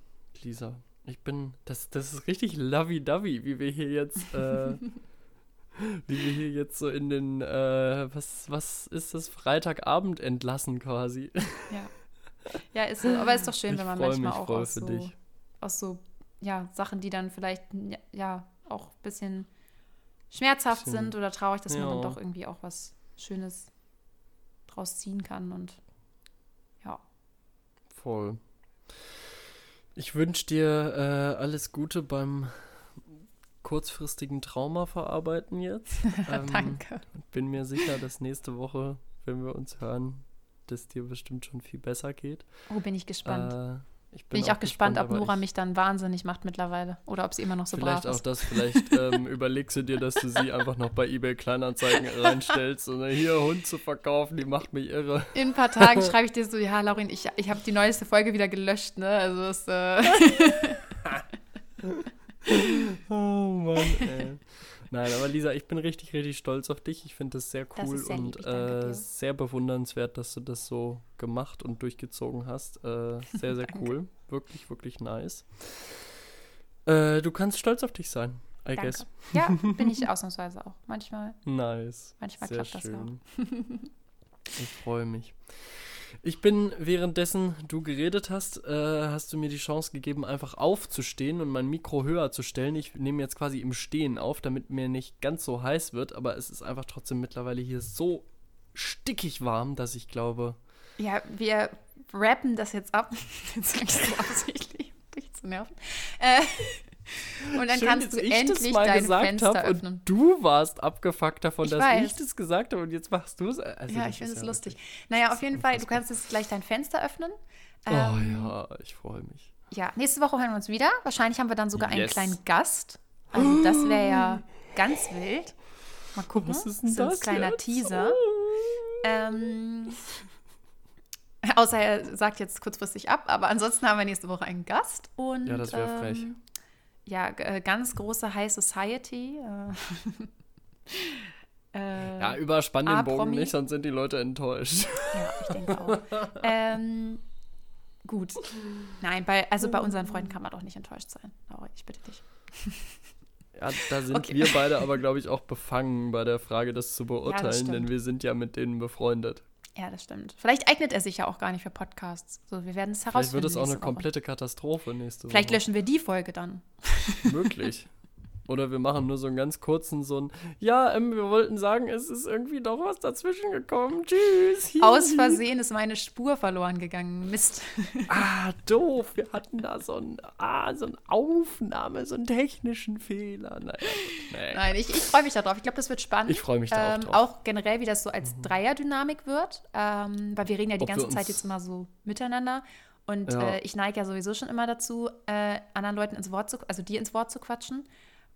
Lisa. Ich bin, das, das ist richtig lovey-dovey, wie wir hier jetzt, äh, wie wir hier jetzt so in den, äh, was, was ist das, Freitagabend entlassen quasi. Ja. Ja, ist. Aber ist doch schön, Ich wenn man manchmal mich auch aus so, dich. aus so ja, Sachen, die dann vielleicht ja, ja auch ein bisschen schmerzhaft Bisschen- sind oder traurig, dass man dann Ja. doch irgendwie auch was Schönes draus ziehen kann. Und ja, Voll. Ich wünsche dir äh, alles Gute beim kurzfristigen Trauma verarbeiten jetzt. Ähm, danke. und bin mir sicher, dass nächste Woche, wenn wir uns hören, dass dir bestimmt schon viel besser geht. Oh, bin ich gespannt. Äh, ich bin ich auch gespannt, ob aber Nora ich- mich dann wahnsinnig macht mittlerweile oder ob sie immer noch so Vielleicht brav auch ist. das, vielleicht ähm, überlegst du dir, dass du sie einfach noch bei eBay Kleinanzeigen reinstellst und hier Hund zu verkaufen, die macht mich irre. In ein paar Tagen schreibe ich dir so, ja, Laurin, ich, ich habe die neueste Folge wieder gelöscht, ne? Also es, äh, Oh Mann, ey. Nein, aber Lisa, ich bin richtig, richtig stolz auf dich. Ich finde das sehr Das cool ist sehr lieb, und dir. äh, sehr bewundernswert, dass du das so gemacht und durchgezogen hast. Äh, sehr, sehr cool. Wirklich, wirklich nice. Äh, du kannst stolz auf dich sein, I Danke. guess. Ja, bin ich ausnahmsweise auch. Manchmal, Nice. manchmal Sehr klappt das auch. schön. ich freue mich. Ich bin währenddessen du geredet hast, äh, hast du mir die Chance gegeben, einfach aufzustehen und mein Mikro höher zu stellen. Ich nehme jetzt quasi im Stehen auf, damit mir nicht ganz so heiß wird, aber es ist einfach trotzdem mittlerweile hier so stickig warm, dass ich glaube, Ja, wir rappen das jetzt ab. Jetzt sag ich so absichtlich, um dich zu nerven. Äh, und dann Schön, kannst du endlich mal dein gesagt Fenster öffnen. Und du warst abgefuckt davon, Ich dass weiß. ich das gesagt habe und jetzt machst du es. Also ja, ich finde es ja lustig. wirklich- Naja, auf jeden Fall, du kannst jetzt gleich dein Fenster öffnen. Oh Ähm, ja, ich freue mich. ja, nächste Woche hören wir uns wieder. Wahrscheinlich haben wir dann sogar einen Yes. kleinen Gast. Also das wäre ja ganz wild. Mal gucken. Was ist denn so das ein kleiner jetzt? Teaser. Ähm, außer er sagt jetzt kurzfristig ab, aber ansonsten haben wir nächste Woche einen Gast und Ja, das wär frech. Ja, äh, ganz große High Society. Äh, äh, Ja, überspann den Bogen nicht, sonst sind die Leute enttäuscht. ja, ich denke auch. ähm, gut. Nein, bei, also bei unseren Freunden kann man doch nicht enttäuscht sein. Laura, ich bitte dich. Ja, da sind Okay. wir beide aber, glaube ich, auch befangen bei der Frage, das zu beurteilen, stimmt. denn wir sind ja mit denen befreundet. Ja, das stimmt. Vielleicht eignet er sich ja auch gar nicht für Podcasts. So, wir werden es Vielleicht herausfinden. wird es auch eine nächste Woche. komplette Katastrophe nächste Vielleicht Woche. löschen wir die Folge dann. Möglich. Oder wir machen nur so einen ganz kurzen, so ein, ja, ähm, wir wollten sagen, es ist irgendwie doch was dazwischen gekommen. Tschüss. Aus Versehen ist meine Spur verloren gegangen. Mist. Ah, doof. Wir hatten da so ein, ah, so eine Aufnahme, so einen technischen Fehler. Naja, nee. Nein, ich, ich freue mich darauf. Ich glaube, das wird spannend. Ich freue mich da auch ähm, drauf. Auch generell, wie das so als Dreierdynamik wird. Ähm, weil wir reden ja die Ob ganze Zeit jetzt immer so miteinander. Und Ja. äh, ich neige ja sowieso schon immer dazu, äh, anderen Leuten ins Wort zu, also dir ins Wort zu quatschen.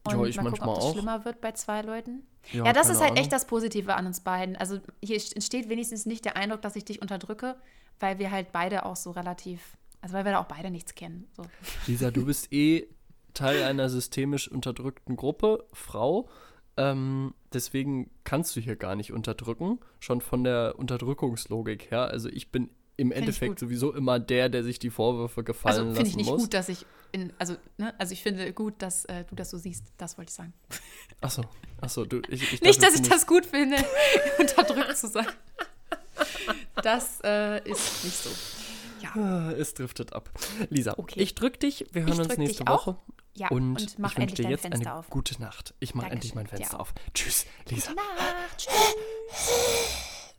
Und Ja, ich mal gucken, ob das auch. schlimmer wird bei zwei Leuten. Ja, Ja, das ist halt Ahnung. echt das Positive an uns beiden. Also hier entsteht wenigstens nicht der Eindruck, dass ich dich unterdrücke, weil wir halt beide auch so relativ, also weil wir da auch beide nichts kennen. So. Lisa, du bist eh Teil einer systemisch unterdrückten Gruppe, Frau. Ähm, deswegen kannst du hier gar nicht unterdrücken, schon von der Unterdrückungslogik her. Also ich bin im ich Endeffekt sowieso immer der, der sich die Vorwürfe gefallen Also finde ich lassen nicht muss. gut, dass ich in, also, ne, also ich finde gut, dass äh, du das so siehst. Das wollte ich sagen. Achso, achso, du, ich, ich Nicht, dass ich das gut finde, unterdrückt zu sein. Das äh, ist nicht so. Ja, Ah, Es driftet ab. Lisa, Okay. ich drück dich. Wir hören Ich uns nächste dich auch. Woche. ja. und, und mach ich wünsche dir jetzt Fenster eine auf. gute Nacht. Ich mache endlich mein Fenster auf. Tschüss, Lisa. Gute Nacht. Tschüss.